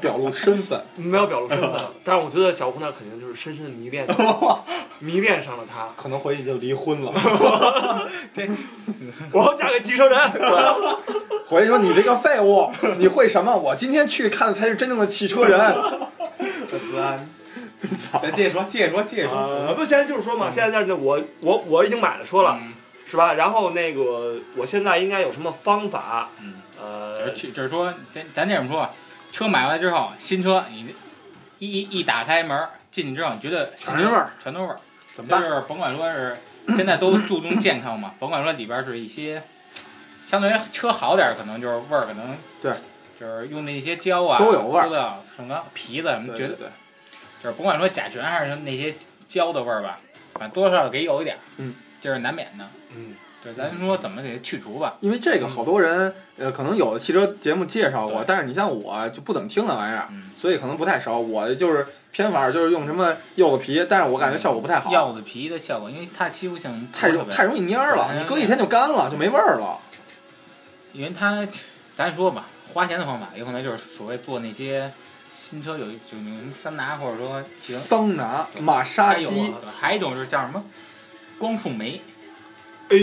表露身份。没有表露身份，但是我觉得小姑娘肯定就是深深的迷恋 迷恋上了他。可能回去就离婚了。对我要嫁给汽车人。回去说你这个废物，你会什么？我今天去看的才是真正的汽车人。操！咱接着说，接着说，接着说。呃，不，现在就是说嘛，现在这我我我已经买了车了，嗯是吧？然后那个我现在应该有什么方法？嗯，就呃是，去就是说，咱咱这么说，车买回来之后，新车你一一一打开门进去之后，你觉得全是味儿，全都是味儿。怎么办？就是甭管说是现在都注重健康嘛，甭管说里边是一些相对于车好点，可能就是味儿可能对，就是用那些胶啊都有味儿塑料什么皮子什么，觉得对对对，就是甭管说甲醛还是那些胶的味儿吧，反正多少给有一点儿，嗯，这是难免的。嗯，就是咱说怎么给它去除吧，因为这个好多人，呃，可能有的汽车节目介绍过，但是你像我就不怎么听那玩意儿，嗯，所以可能不太熟。我就是偏法就是用什么柚子皮，但是我感觉效果不太好，柚子皮的效果，因为它吸附性太容太容易蔫儿了，对你搁一天就干了，就没味儿了。因为它，咱说吧，花钱的方法有可能就是所谓做那些新车有一就那什么桑拿或者说桑拿、马杀鸡、还有一种就是叫什么光触媒，哎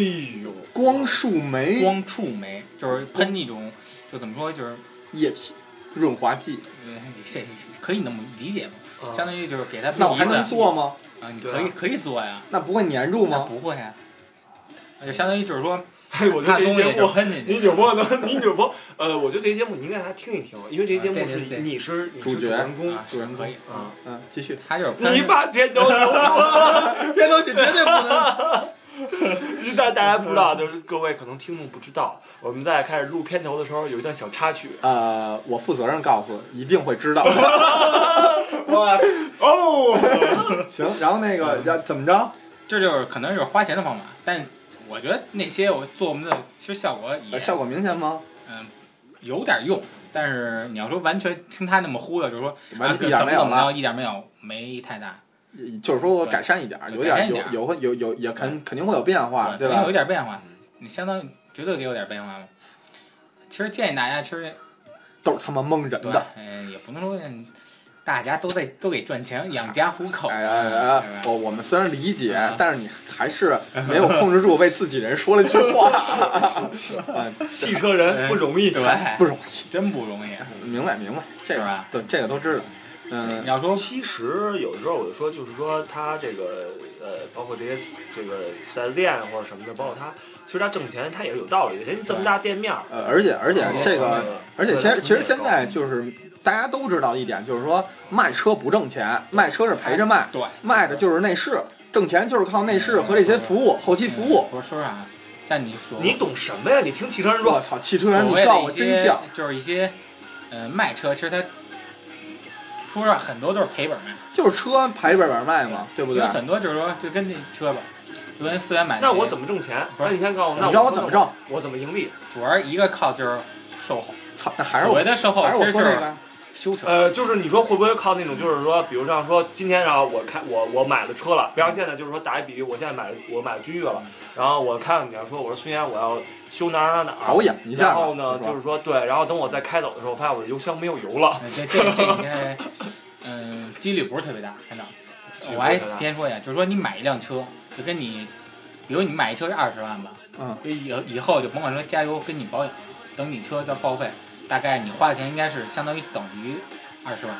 呦，光触媒、光触媒就是喷那种就怎么说就是液体、润滑剂，呃这可以那么理解吧，啊。相当于就是给它那我还能做吗？啊，你可以可以做呀，那不会粘住吗？不会呀，那就相当于就是说 哎，我觉得这怕东西节目。就喷进去，你扭播能，你呃，我觉得这节目你应该还听一听，因为这节目是你是你是主角人公啊，是可以，啊，嗯，继续。他就是你把片头扭了，别东西绝对不能。但大家不知道，就是各位可能听众不知道，我们在开始录片头的时候有一段小插曲。呃，我负责任告诉，一定会知道。哦，行，然后那个要怎么着？这就是可能是花钱的方法，但我觉得那些我做我们的其实效果也呃效果明显吗？嗯有点用，但是你要说完全听他那么忽悠，就是说啊完全一点没有了一点没有，没太大，就是说我改善一点儿，有点儿有有会有有也肯肯定会有变化，对吧有一？点变化，你相当于绝对得有点变化嘛。其实建议大家，其实都是他妈蒙人的。，嗯，也不能说嗯大家都在都给赚钱养家糊口，哎哎对哎吧，我我们虽然理解啊，但是你还是没有控制住为自己人说了一句话 嗯汽车人不容易，对，不容易。真不容易。明白明白，这个对这个都知道。嗯你，要说其实有的时候我就说，就是说他这个呃，包括这些这个四 S 店或者什么的，包括他，其实他挣钱他也是有道理的。人家这么大店面儿，呃，而且而且这个，而且其实其实现在就是大家都知道一点，就是说卖车不挣钱，卖车是陪着卖，对，卖的就是内饰，挣钱就是靠内饰和这些服务、后期服务。不是说啥，在你说你懂什么呀？你听汽车人说，我操，汽车人，你告诉我真相。就是一些呃卖车，其实它说实话很多都是赔本卖，就是车赔本本卖嘛，对不对有？很多就是说就跟那车吧，就跟四元买那我怎么挣钱？不是那你先告诉我，那你让我怎么挣？我怎么盈利？主要一个靠就是售后，操，那还是我所谓的售后其实就是修车，呃，就是你说会不会靠那种，就是说，比如像说今天然后，我开我我买了车了，比方现在就是说打一比喻，我现在买了我买了君越了，然后我看你要说我说孙岩我要修哪儿哪儿哪儿，保养一下然后呢是就是说对，然后等我再开走的时候，发现我的油箱没有油了，呃这这这应该嗯几率不是特别大，真的。我还提前说一下，就是说你买一辆车，就跟你，比如你买一车是二十万吧，嗯，就以以后就甭管说加油跟你保养，等你车叫报废，大概你花的钱应该是相当于等于二十万。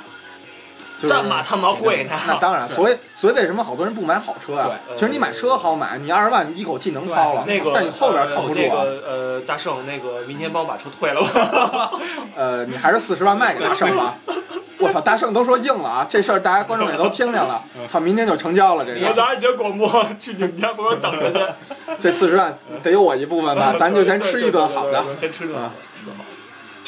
就是这么他妈贵呢？那当然，所以所以为什么好多人不买好车啊？对其实你买车好买，你二十万你一口气能掏了，那个，但你后边靠不住啊。呃那个呃，大圣，那个明天帮我把车退了吧。呃，你还是四十万卖给大圣吧。我操，大圣都说硬了啊！这事儿大家观众也都听见了。操，明天就成交了这个，我拿你这广播去你们家门口等着去。这四十万得有我一部分吧？咱就先吃一顿好的。先吃顿好啊的，吃顿好的。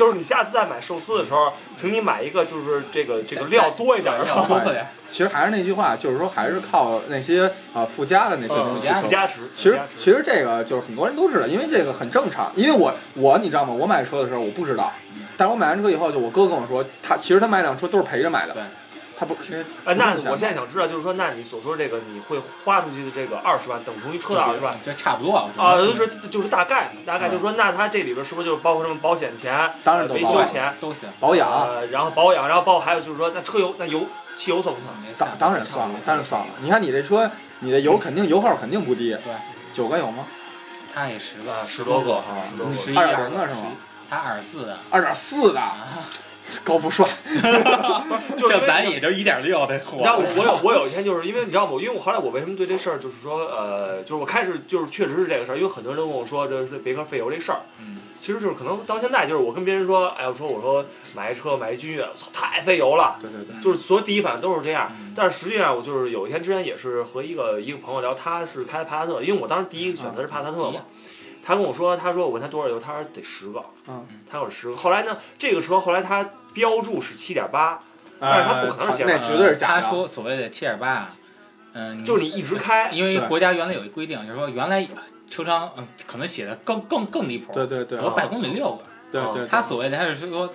就是你下次再买寿司的时候，请你买一个就是这个这个料多一点的，料多点。其实还是那句话，就是说还是靠那些啊附加的那些东西。其实其实这个就是很多人都知道，因为这个很正常。因为我我你知道吗？我买车的时候我不知道，但是我买完车以后，就我哥跟我说，他其实他买辆车都是陪着买的对，它不其实哎，那我现在想知道，就是说，那你所说这个你会花出去的这个二十万，等同于车的二十万这差不多啊。啊，就是就是大概大概就是说，那他这里边是不是就是包括什么保险钱、当然维修钱，都行。保养，呃，然后保养，然后包括还有就是说，那车油那油汽油算不算？当当然算了，当然算了。你看你这车，你的油肯定油耗肯定不低，对，九个有吗？他也十个，啊，十多个哈十多个。十一二点零的是吗？他二十四的，二点四的啊，高富帅，就像咱也就一点六的货。你知道我我有我有一天就是因为你知道吗？因为我后来我为什么对这事儿就是说呃，就是我开始就是确实是这个事儿，因为很多人都跟我说这是别克费油这事儿，嗯，其实就是可能到现在就是我跟别人说，哎，我说我说买一车买一君越，我操，太费油了。对对对，就是所有第一反应都是这样嗯，但是实际上我就是有一天之前也是和一个一个朋友聊，他是开帕萨特，因为我当时第一个选择是帕萨特嘛他跟我说，他说我问他多少油，他说得十个，嗯，他有十个。后来呢，这个车后来他标注是七点八，但是他不可能那绝对是假的。他说所谓的七点八啊，嗯，就是你一直开，因为国家原来有一规定，就是说原来车商嗯可能写的更更更离谱，对对对。我百公里六个。对对，他所谓的他是说，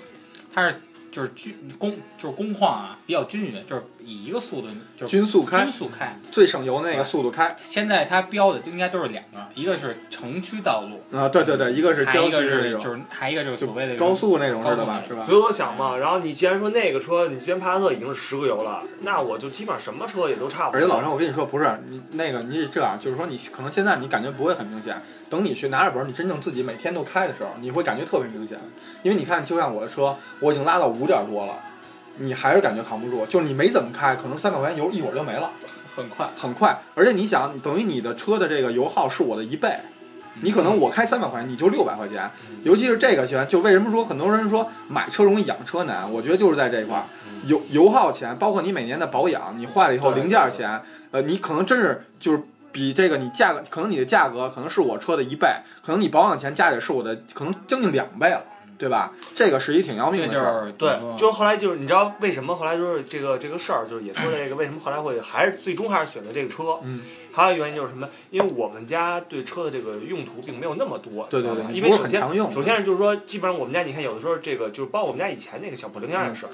他是就是均工就是工况啊比较均匀，就是以一个速度就是均速开均速开。最省油的那个速度开现在它标的应该都是两个，一个是城区道路，啊，对对对，一个是郊区还一个那种，就是还一个就是所谓的高速那种似的吧，是吧所？以我想嘛，然后你既然说那个车，你既然帕萨特已经是十个油了，那我就基本上什么车也都差不多。而且老张，我跟你说，不是你那个你这样，就是说你可能现在你感觉不会很明显，等你去拿着本儿，你真正自己每天都开的时候，你会感觉特别明显。因为你看，就像我的车，我已经拉到五点多了，你还是感觉扛不住，就是你没怎么开，可能三百块钱油一会儿就没了，很快。很快。而且你想，等于你的车的这个油耗是我的一倍。你可能我开三百块钱，你就六百块钱，尤其是这个钱，就为什么说很多人说买车容易养车难？我觉得就是在这一块儿，油油耗钱，包括你每年的保养，你坏了以后零件钱，呃，你可能真是就是比这个你价格，可能你的价格可能是我车的一倍，可能你保养钱加起来是我的可能将近两倍了，对吧？这个是一挺要命的事儿。是对，就是后来就是你知道为什么后来就是这个这个事儿，就是也说的这个为什么后来会还是最终还是选择这个车，嗯，还有一个原因就是什么？因为我们家对车的这个用途并没有那么多，对对对因为首先很常用首先就是说，基本上我们家你看有的时候这个就是包括我们家以前那个小破零件也是，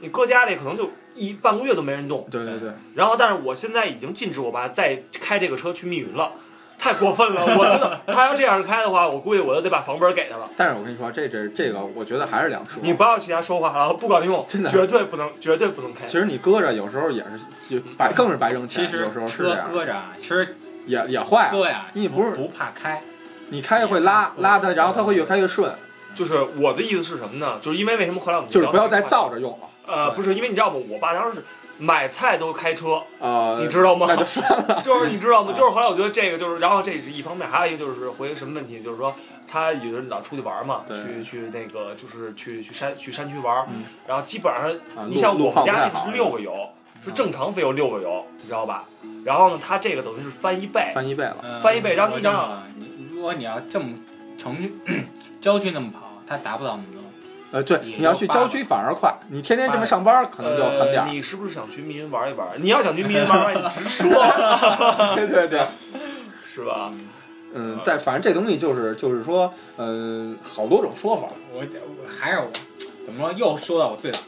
你搁家里可能就一半个月都没人动，对对对，然后但是我现在已经禁止我爸再开这个车去密云了。太过分了！我真的，他要这样开的话，我估计我就得把房本给他了。但是我跟你说，这这这个，我觉得还是两说。你不要去他说话了，不管用，真的绝对不能，绝对不能开。其实你搁着有时候也是就白，更是白扔钱。其实有时候是车这样，搁着啊，其实也也坏。车呀，你不是不怕开，你开会拉拉它，然后它会越开越顺，就是我的意思是什么呢？就是因为为什么后来我们就是不要再造。造着用了。呃，不是，因为你知道吗？我爸当时是买菜都开车，啊，你知道吗那就算了。就是你知道吗？就是后来我觉得这个就是，然后这是一方面，还有一个就是回什么问题，就是说他有人老出去玩嘛，去去那个就是去去山去山区玩，嗯然后基本上啊你像我们家那是六个油，是正常费油六个油，你知道吧？然后呢，他这个等于是翻一倍，翻一倍了。嗯翻一倍然后你想想你如果你要这么 城区 郊区那么跑，他达不到那么多。呃，对，你要去郊区反而快，你天天这么上班可能就狠点呃。儿。你是不是想去密云玩一玩？你要想去密云玩一玩，你直说，对对对，是吧？嗯，但反正这东西就是就是说，呃，好多种说法。我我还是我怎么说？又说到我最早，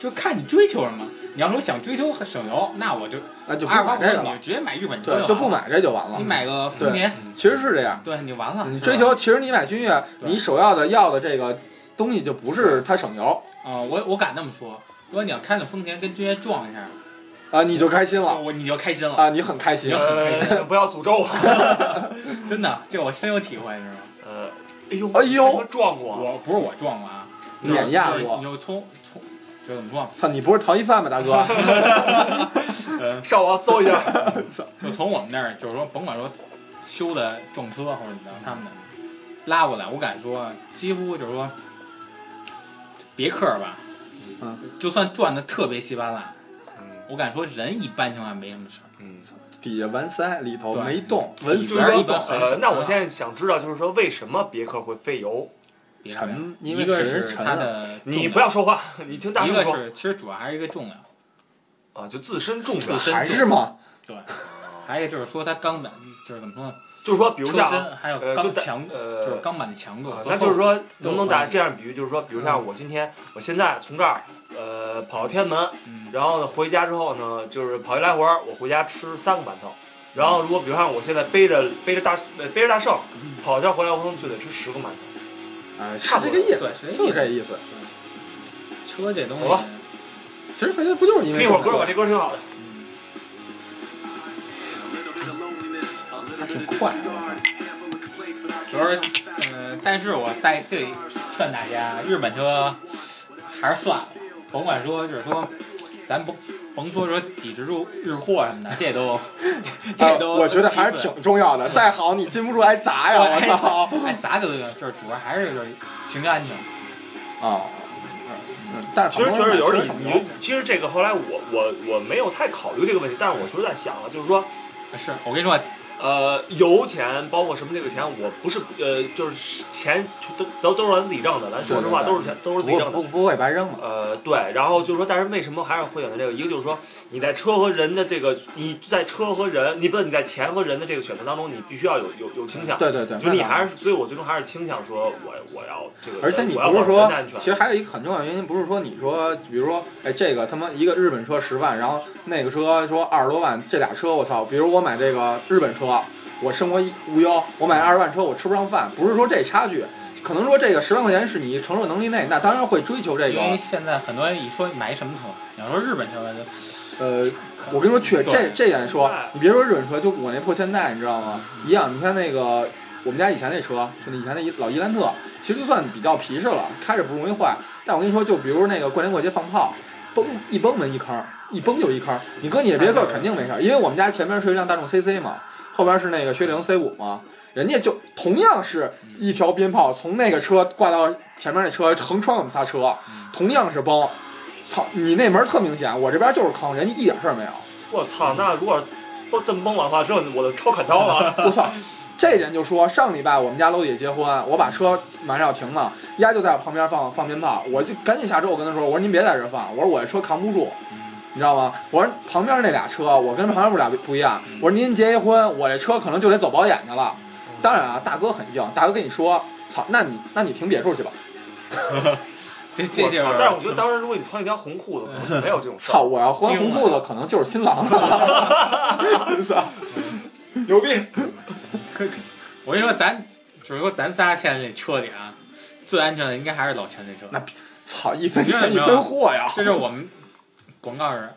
就看你追求什么。你要说想追求省油，那我就那就不二十八买这个了你就，直接买日本车对，就不。买这就完了。你买个丰田，其实是这样，对，你完了。你追求其实你买君越，你首要的要的这个东西就不是它省油啊，我我敢那么说，如果你要开着丰田跟君越撞一下，啊，你就开心了我你就开心了，啊，你很开心你。很开心呃，不要诅咒我。真的，这我深有体会，你知道吗？呃，哎呦，哎呦为什么撞过？我不是我撞过啊，碾压过你就从从这怎么说？操，你不是逃逸犯吧，大哥？呃，上网搜一下。就从我们那儿，就是说，甭管说修的撞车或者怎么着，他们拉过来，我敢说，几乎就是说，别克吧，嗯，就算转的特别稀巴烂，嗯我敢说人一般情况下没什么事儿。嗯，底下完塞，里头对没动，纹丝里边儿都动。呃那我现在想知道，就是说为什么别克会费油？沉因为一个是是它的你不要说话，你听大一个声说是其实主要还是一个重量，啊，就自身重量。还是吗？对，还有就是说它钢板就是怎么说呢？就是说，比如像还有强，呃就是钢板的强度。那就是说，能不能打这样比喻？就是说，比如像我今天，我现在从这儿，呃，跑到天安门，嗯，然后呢，回家之后呢，就是跑一来回儿，我回家吃三个馒头。然后如果比如像我现在背着背着大呃背着大圣，跑一圈回来，我可能就得吃十个馒头。啊，是差不多这个意思对是，这就是这意思。车这东西走吧，其实飞飞不就是因为听一会儿歌吧，这么这歌挺好的。还挺快的。主要是，嗯，但是我在这里劝大家，日本车还是算了，甭管说就是说，咱甭甭说说抵制住日货什么的，这都 这都、呃我觉得还是挺重要的。再好你禁不住挨砸呀！我操！哎，砸就就是主要还是就是行车安全。啊，嗯，但是其实确实有时候时你你，其实这个后来我我我没有太考虑这个问题，但是我确实在想了，就是说，是我跟你说，呃，油钱包括什么这个钱，我不是呃，就是钱都都都是咱自己挣的，咱说实话都是钱都是自己挣的不不。不会白扔嘛。呃，对，然后就是说，但是为什么还是会选择这个？一个就是说，你在车和人的这个，你在车和人，你不是你在钱和人的这个选择当中，你必须要有有有倾向。对对对，就你还是，所以我最终还是倾向说我我要这个，而且你不是说。其实还有一个很重要的原因，不是说你说，比如说，哎，这个他妈一个日本车十万，然后那个车说二十多万，这俩车我操，比如我买这个日本车，我生活无忧，我买二十万车我吃不上饭，不是说这差距，可能说这个十万块钱是你承受能力内，那当然会追求这个因为，现在很多人一说买什么车，你要说日本车就呃，我跟你说，确这这点说，你别说日本车，就我那破现代，你知道吗？一样，你看那个我们家以前那车，就那以前那老伊兰特，其实就算比较皮实了，开着不容易坏。但我跟你说，就比如那个过年过节放炮，崩一崩门一坑，一崩就一坑。你搁你的别克肯定没事儿，因为我们家前面是一辆大众 CC 嘛，后边是那个雪铁龙 C 五嘛，人家就同样是一条鞭炮从那个车挂到前面那车，横穿我们仨车，同样是崩。操，你那门儿特明显，我这边就是坑，人家一点事儿没有。我操，那如果都这么崩的话，这我的超砍刀了。我操！这人就说上礼拜我们家楼底下结婚，我把车马上要停了，丫就在我旁边放放鞭炮，我就赶紧下车，我跟他说，我说您别在这儿放，我说我这车扛不住，你知道吗？我说旁边那俩车，我跟旁边不俩不一样，我说您结一婚，我这车可能就得走保险去了。当然啊，大哥很硬，大哥跟你说，操，那你那你停别墅去吧。这这就是我操！但是我觉得当时如果你穿一条红裤子，可能没有这种事操，我要换红裤子，可能就是新郎了。操，牛逼！可可，我跟你说，咱就是说咱仨现在这车里啊，最安全的应该还是老陈这车。那操，一分钱一分货呀！这是我们广告是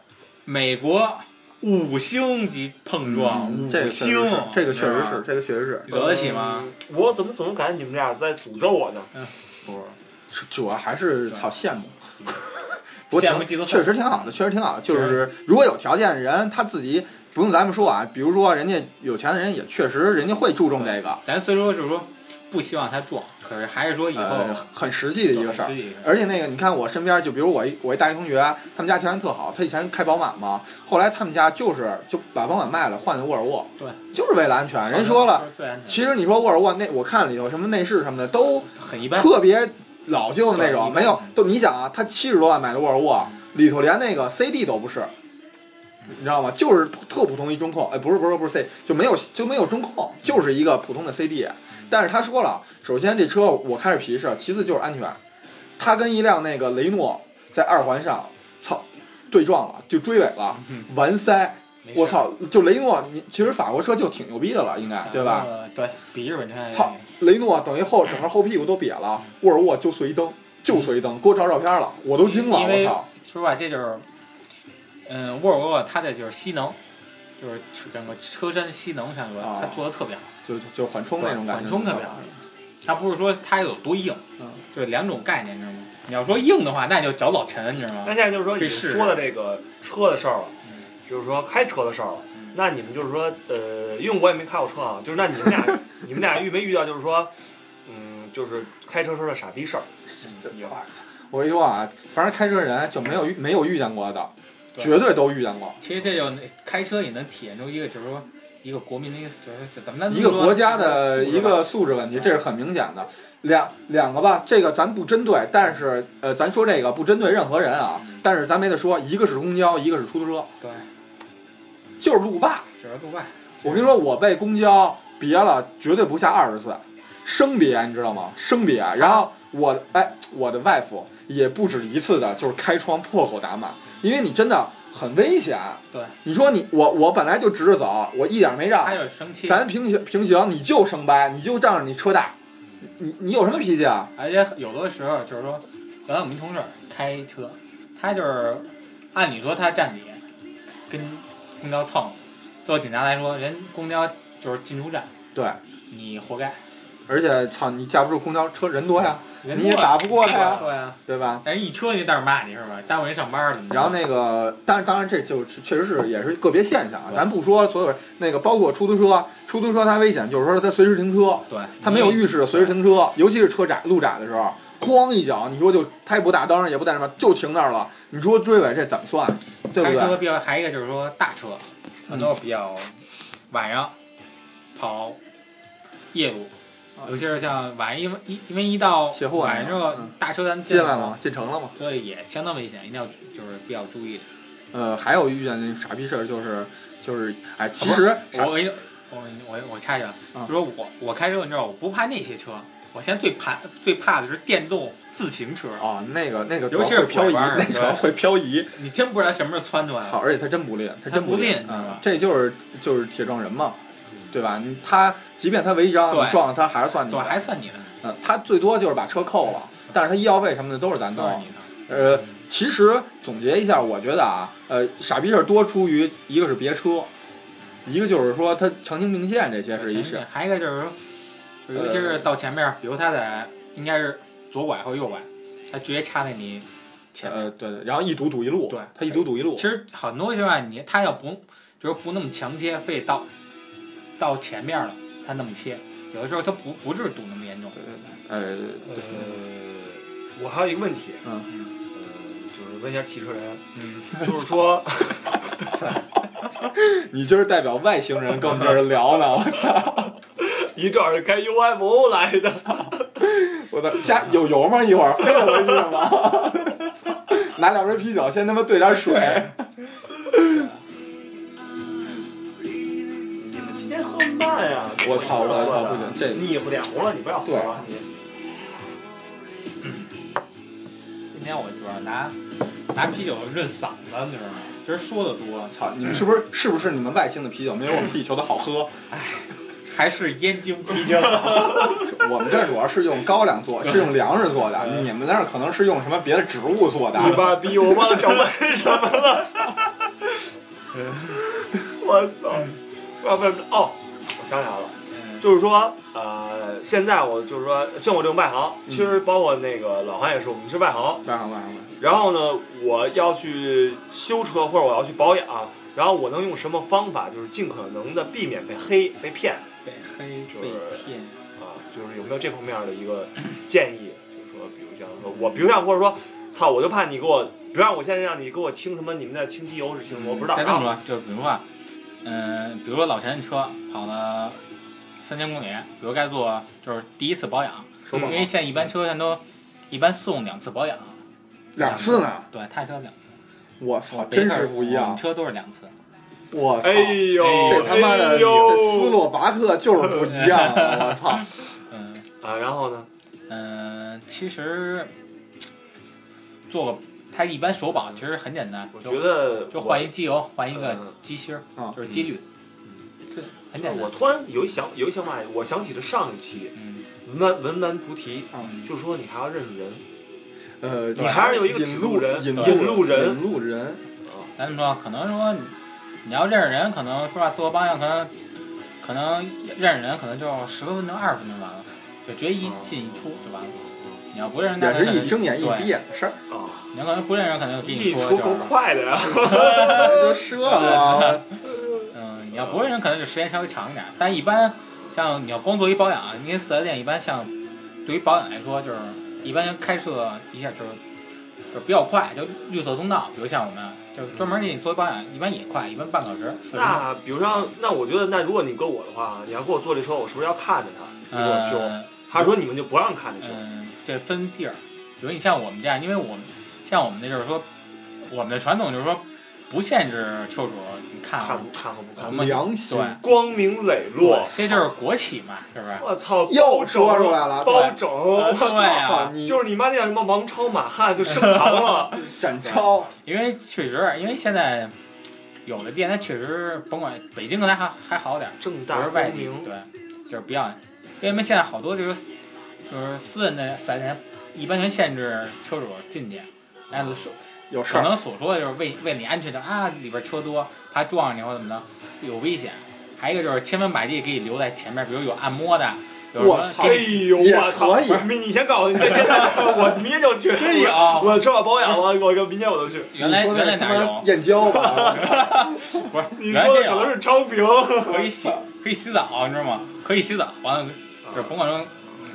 美国五星级碰撞，五嗯这个星，，这个确实是这个确实是。你惹得起吗？我怎么总感觉你们俩在诅咒我呢？嗯不是，主要还是操羡慕，不过挺羡慕嫉妒确实挺好的，确实挺好的。就是如果有条件的人，他自己不用咱们说啊，比如说人家有钱的人，也确实人家会注重这个，咱虽说就是说不希望他撞，可是还是说以后呃，很实际的一个事儿。而且那个，你看我身边，就比如我一我一大学同学，他们家条件特好，他以前开宝马嘛，后来他们家就是就把宝马卖了，换的沃尔沃，对，就是为了安全。人说了，，其实你说沃尔沃那我看里头什么内饰什么的都很一般，特别老旧的那种，没有都你想啊，他七十多万买的沃尔沃，里头连那个 CD 都不是，你知道吗？就是特普通一中控，哎，不是不是不是 C，就没有就没有中控，就是一个普通的 CD。但是他说了，首先这车我开始皮实，其次就是安全。他跟一辆那个雷诺在二环上，操，对撞了，就追尾了，嗯完塞。我，操！就雷诺，你其实法国车就挺牛逼的了，应该对吧？呃？对比日本车操，雷诺等于后整个后屁股都瘪了，沃尔沃就碎一灯，就碎一灯，给我照照片了，我都惊了，我操！说实话，这就是，嗯，沃尔沃它的就是吸能，就是整个车身吸能上面，啊它做的特别好，就就就缓冲那种感觉，缓冲特别好。它不是说它有多硬，嗯，就两种概念，你知道吗？你要说硬的话，那就找老陈，你知道吗那？现在就是说，你说的这个车的事儿了，嗯就是说开车的事儿了。嗯那你们就是说，呃，因为我也没开过车啊，就是那你们俩，你们俩遇没遇到就是说，嗯，就是开车时候的傻逼事儿？我跟你说啊，反正开车人就没有遇没有遇见过的，对绝对都遇见过。其实这就开车也能体验出一个，就是说一个国民的一个，就是怎么能一个国家的一个素质问题，这是很明显的。两两个吧，这个咱不针对，但是呃，咱说这个不针对任何人啊，但是咱没得说，一个是公交，一个是出租车。对，就是路霸。就是路霸。我跟你说，我被公交别了，绝对不下二十次，生别，你知道吗？生别。然后我，哎，我的外父也不止一次的，就是开窗破口打骂，因为你真的很危险。对，你说你我我本来就直着走，我一点没让还有生气。咱平行平行，你就生掰，你就仗着你车大，你你有什么脾气啊？而且有的时候就是说，原来我们一同事开车，他就是按理说他占理，跟公交蹭，作为警察来说，人公交就是进出站，对，你活该。而且操，你架不住公交车人多呀，你也打不过他呀，对吧？但是一车你在那儿骂你是吧？耽误人上班了。然后那个，当然当然这就是确实是也是个别现象啊，咱不说所有人那个，包括出租车，出租车它危险，就是说它随时停车，对，它没有预示的随时停车，尤其是车窄路窄的时候，哐一脚，你说就它也不打灯也不带什么，就停那儿了，你说追尾这怎么算？对不对？开车比较还一个就是说大车，很多比较晚上跑夜路，尤其是像晚上因为一因为一到晚上之后嗯，大车咱进来了？，进城了嘛？所以也相当危险，一定要就是比较注意。呃，还有遇见那傻逼事儿，就是就是，哎，其实傻我我我我我插一句啊，啊就说我我开车你知道我不怕那些车，我现在最怕最怕的是电动自行车，哦，那个那个主尤其是漂移，那主要会漂移。你真不知道什么时候窜出来操，而且它真不练，它真不真吝吝，嗯是吧，这就是就是铁撞人嘛，对吧？你他即便他违章，你撞了他还是算你对，的，还算你的，嗯，他最多就是把车扣了，但是他医药费什么的都是咱掏都是你。的。呃，其实总结一下，我觉得啊，呃，傻逼事儿多出于一个是别车，一个就是说他强行并线这些是一事，还一个就是说，就尤其是到前面，比如他在应该是左拐或右拐，他直接插在你前面。呃，对对，然后一堵堵一路，对他一堵堵一路其，实很多情况下你他要不就是不那么强切，非得到到前面了，他那么切，有的时候他不不是堵那么严重。对对对，呃，对，呃，我还有一个问题，嗯，呃，就是问一下汽车人，嗯，就是说，你今儿代表外星人跟我们这儿聊呢，我操，你这是开 UFO 来的，我操加有油吗？一会儿飞回去吗？拿两瓶啤酒，先他妈兑点水。慢呀！我操我操不行这腻乎脸红了，你不要喝了，你今天我主要拿拿啤酒润嗓子，你知道吗？其实说的多，操，你们是不是是不是你们外星的啤酒没有我们地球的好喝？还是燕京啤酒。我们这主要是用高粱做，是用粮食做的，你们那儿可能是用什么别的植物做的。你妈逼，我忘了想问什么了，我操！我要问哦，我想起来了。就是说，呃，现在我就是说，像我这种外行，其实包括那个老韩也是，我们是外行。外行外行然后呢，我要去修车或者我要去保养，然后我能用什么方法，就是尽可能的避免被黑、被骗被黑被骗，啊？就是有没有这方面的一个建议？就是说，比如像说我，比如像或者说，操，我就怕你给我，比如让我现在让你给我清什么，你们在清机油是清什么，我不知道。再这么说，就比如说啊，嗯、比如说老陈的车跑了三千公里，比如该做就是第一次保养，手因为现在一般车现在都一般送两次保养，两次呢？对，他车两次，我操，真是不一样！车都是两次。我操，哎呦，这他妈的哎这斯洛伐克就是不一样啊！我操，嗯啊，然后呢？嗯、其实做个它一般手保其实很简单，我觉得就换一机油，换一个嗯机芯儿，啊就是机滤，这很简单。我突然有一想有一想法，我想起了上一期嗯，文玩文玩菩提，嗯就说你还要认识人呃，你还是有一个引路指路人引引路人引路人。啊，咱么说，可能说你你要认识人，可能说话自我保养，可能可能认识人，可能就十多分钟、二十分钟完了，就直接一进一出就完了。你要不认识，那也是一睁眼一闭，眼的事儿，啊，你要可能不认识，可能就跟你一说就出快的 呀！就射了。嗯，你要不认识，可能就时间稍微长一点。但一般像你要光做一保养，因为四 S 店一般像对于保养来说，就是一般开设一下就是就是比较快，就绿色通道，比如像我们就专门给你做保养，一般也快，一般半个小时。那比如说，那我觉得，那如果你搁我的话，你要给我做这车，我是不是要看着它，你给我修？呃还是说你们就不让看着修？嗯，这分地儿，比如你像我们这样，因为我们像我们那就是说，我们的传统就是说，不限制车主，你看看看不看和不看我们良心对，光明磊落。这就是国企嘛，是不是？我操，又说出来了包拯，呃对操啊，就是你妈那叫什么王超马汉就升堂了。展超，因为确实，因为现在有的店它确实甭管北京可能还还好点儿，正大就是外明，对，就是比较，因为现在好多就是就是私人的四 S 店，一般全限制车主进去，然后说有事，可能所说的就是为为了你安全的啊，里边车多，怕撞上你或者怎么着，有危险。还有一个就是千方百计给你留在前面，比如有按摩的，有什么我操哎呦我操！你你先告诉你，我明天就去。真有我车把保养了，我我明天我就去。原来原来哪有？燕郊吧？不是，你说的可能是昌平。可以洗可以洗澡，你知道吗？可以洗澡，完了就是甭管说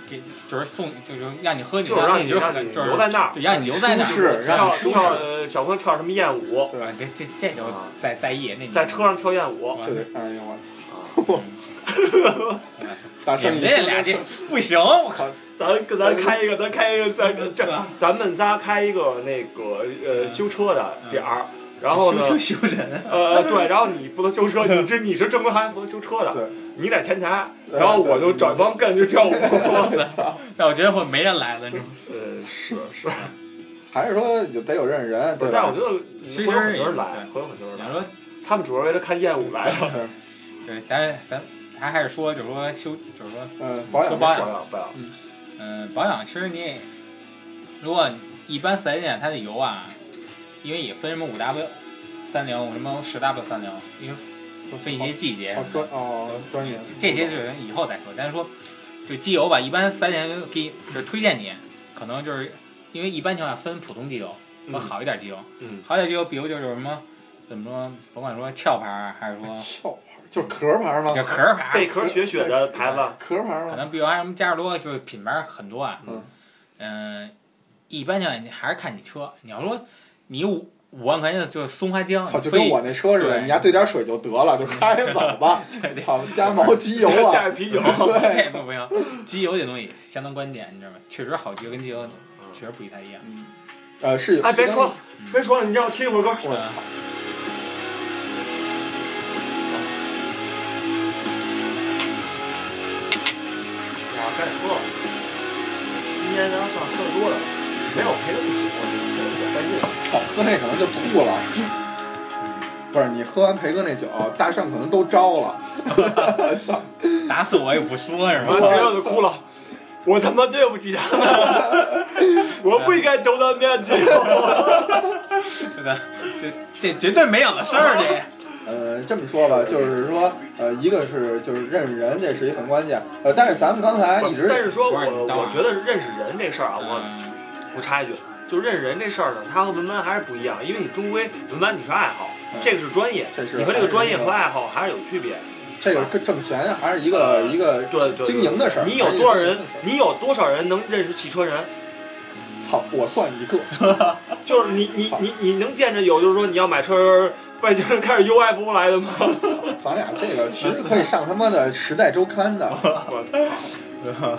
给就是送就是让你喝酒，就是让你就是让你就是留在那儿对，让你留在那儿。舒适让你舒适跳呃小朋友跳什么艳舞，对吧，这这这就在在意那在车上跳艳舞。就得，哎呦我操！嗯大圣你这们俩这不行，我靠！咱跟咱开一个，咱开一个，咱这咱们仨开一个那个呃修车的点儿，然后呢，修人，呃对，然后你负责修车，你这你是正规行业负责修车的，对，你在前台，然后我就找一帮跟着跳舞。那我觉得会没人来了，你知道吗？呃，是是，还是说有得有认识人，对但我觉？得其实会有很多人来对，会有很多人来，你说他们主要为了看艳舞来的。对，咱咱咱还是说，就是说修，就是说，嗯，保养保养这事儿不要不要，嗯、保养其实你也，如果一般四 S 店它的油啊，因为也分什么五 W 三零，什么十 W 三零，因为会分一些季节什哦么的专哦专业，这些就是以后再说。咱说，就机油吧，一般三年给你就推荐你，可能就是因为一般情况下分普通机油和嗯好一点机油，嗯，好一点机油，比如就是什么怎么说，甭管说壳牌还是说 壳牌就是壳牌儿吗？就壳牌儿，贝壳雪雪的牌子，壳牌儿吗？可能比如还有什么加尔多，就是品牌很多啊。嗯嗯，一般情况下你还是看你车。你要说你五五万块钱的就是松花江，操，就跟我那车似的，你家兑点水就得了，就开走吧。操，加毛机油啊，加点啤酒。对，这不行，机油这东西相当关键，你知道吗？确实好机油跟机油确实不太一样。呃，是有。哎，别说了，嗯别说了，你让我听一会儿歌。我操！我该喝了。今天咱算喝的多了，没有陪他们酒，陪他们酒带劲。操，喝那可能就吐了。不是你喝完培哥那酒，大圣可能都招了。操！打死我也不说是我吧？听到就哭了。我他妈对不起他们，我不应该丢他面子。这这绝对没有的事儿，这。呃，这么说吧，就是说，呃，一个是就是认识人，这是一很关键。呃，但是咱们刚才一直但是说我我觉得认识人这事儿啊，我嗯我插一句，就认识人这事儿呢，它和文班还是不一样，因为你终归文班你是爱好，这个是专业，这是你和这个专业和爱好还是有区别。这个跟挣钱还是一个一个对对，经营的事儿。你有多少人？你有多少人能认识汽车人？操，我算一个。就是你你你你能见着有就是说你要买车，外星人开始 UFO 来的吗？咱俩这个其实可以上他妈的《时代周刊》的。我操！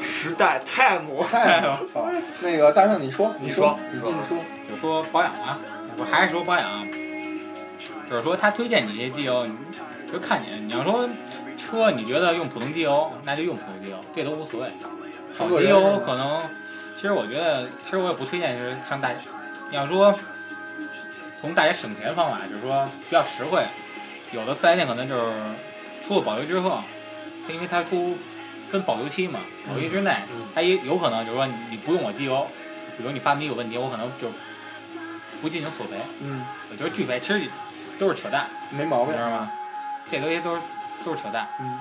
时代太操！那个大圣，你说，你说说，你继续说。就说保养啊，我还是说保养啊，就是说他推荐你这些机油，你就看你。你要说车，你觉得用普通机油，那就用普通机油，这都无所谓。好机油可能，其实我觉得，其实我也不推荐是像大。你要说从大家省钱方法，就是说比较实惠，有的四 S 店可能就是出了保修之后，因为他出分保油期嘛，保油期之内，嗯它也有可能就是说你你不用我机油，比如你发动机有问题，我可能就不进行索赔，嗯，我觉得拒赔，其实都是扯淡，没毛病你知。道吗？这东西都是都是扯淡。嗯，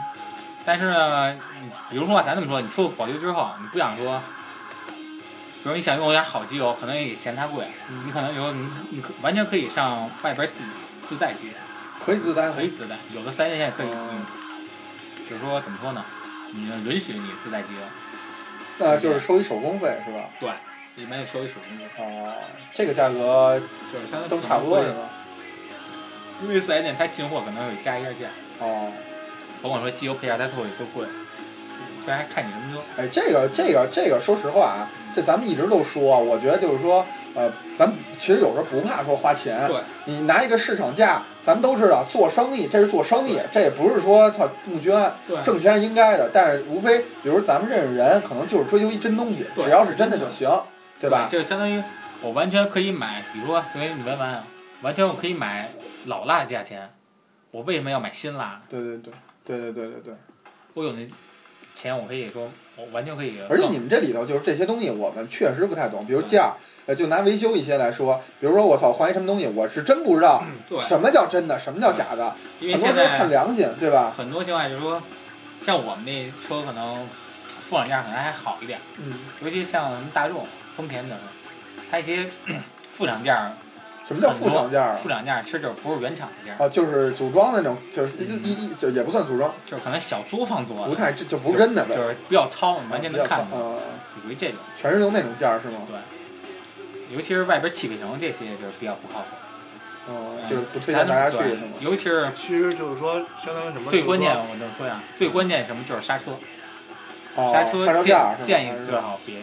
但是呢，你比如说咱这么说，你出了保修之后，你不想说，比如你想用点好机油，可能也嫌它贵，嗯你可能就说你你可完全可以上外边自自带机，可以自带可以自带，有的三线现在可以，哦嗯，就是说怎么说呢，你允许你自带机油，那就是收一手工费是吧？对，一般就收一手工费，哦，这个价格就是相当于都差不多是吧？因为四 S 店它进货可能会加一下价，哦，甭管说机油配件它都会都贵，这还看你什么车。哎，这个这个这个，说实话啊，这咱们一直都说，我觉得就是说，呃，咱们其实有时候不怕说花钱，对，你拿一个市场价，咱们都知道做生意，这是做生意，这也不是说他募捐，对挣钱是应该的，但是无非，比如咱们认识人，可能就是追求一真东西，对只要是真的就行，对吧？这就相当于我完全可以买，比如说，就跟你问完，完全我可以买老辣的价钱，我为什么要买新辣？对对对对对对对对。我有那钱，我可以说，我完全可以。而且你们这里头就是这些东西，我们确实不太懂。比如价，呃，就拿维修一些来说，比如说我操换一什么东西，我是真不知道对，什么叫真的，什么叫假的，因为现在看良心，对吧？很多情况下就是说，像我们那车可能副厂价可能还好一点，嗯，尤其像什么大众、丰田等，它一些 副厂价，什么叫副厂件啊副？厂价其实就是不是原厂的价，啊，就是组装那种，就是一一一就也不算组装，就是可能小作坊做的，不太就不是真的呗，就是比较糙，你完全能看出来，属于这种。全是用那种价是吗？对，尤其是外边汽配城这些就是比较不靠谱。哦，就是不推荐大家去是吗？尤其是其实就是说，相当于什么？最关键，我这么说呀，最关键什么就是刹车，哦，刹刹车建架是吗建议是最好别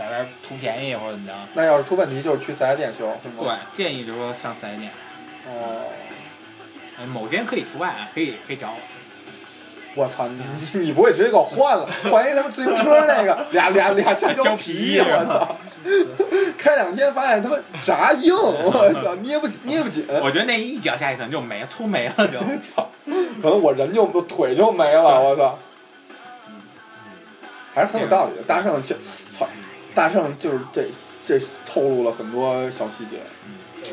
在外图便宜或者怎么着。那要是出问题，就是去四 S 店修，对吗？对，建议就是说上四 S 店，哦，呃某些可以除外啊，可以可以找我。我操，你 你不会直接给我换了，换一他妈自行车那个俩俩俩橡胶皮，我操！开两天发现他妈炸硬，我操，捏不捏不紧，我觉得那一脚下去可能就没了，粗没了就。操，可能我人就腿就没了，我操！还是很有道理的，大圣就操，大圣就是这这透露了很多小细节。呃，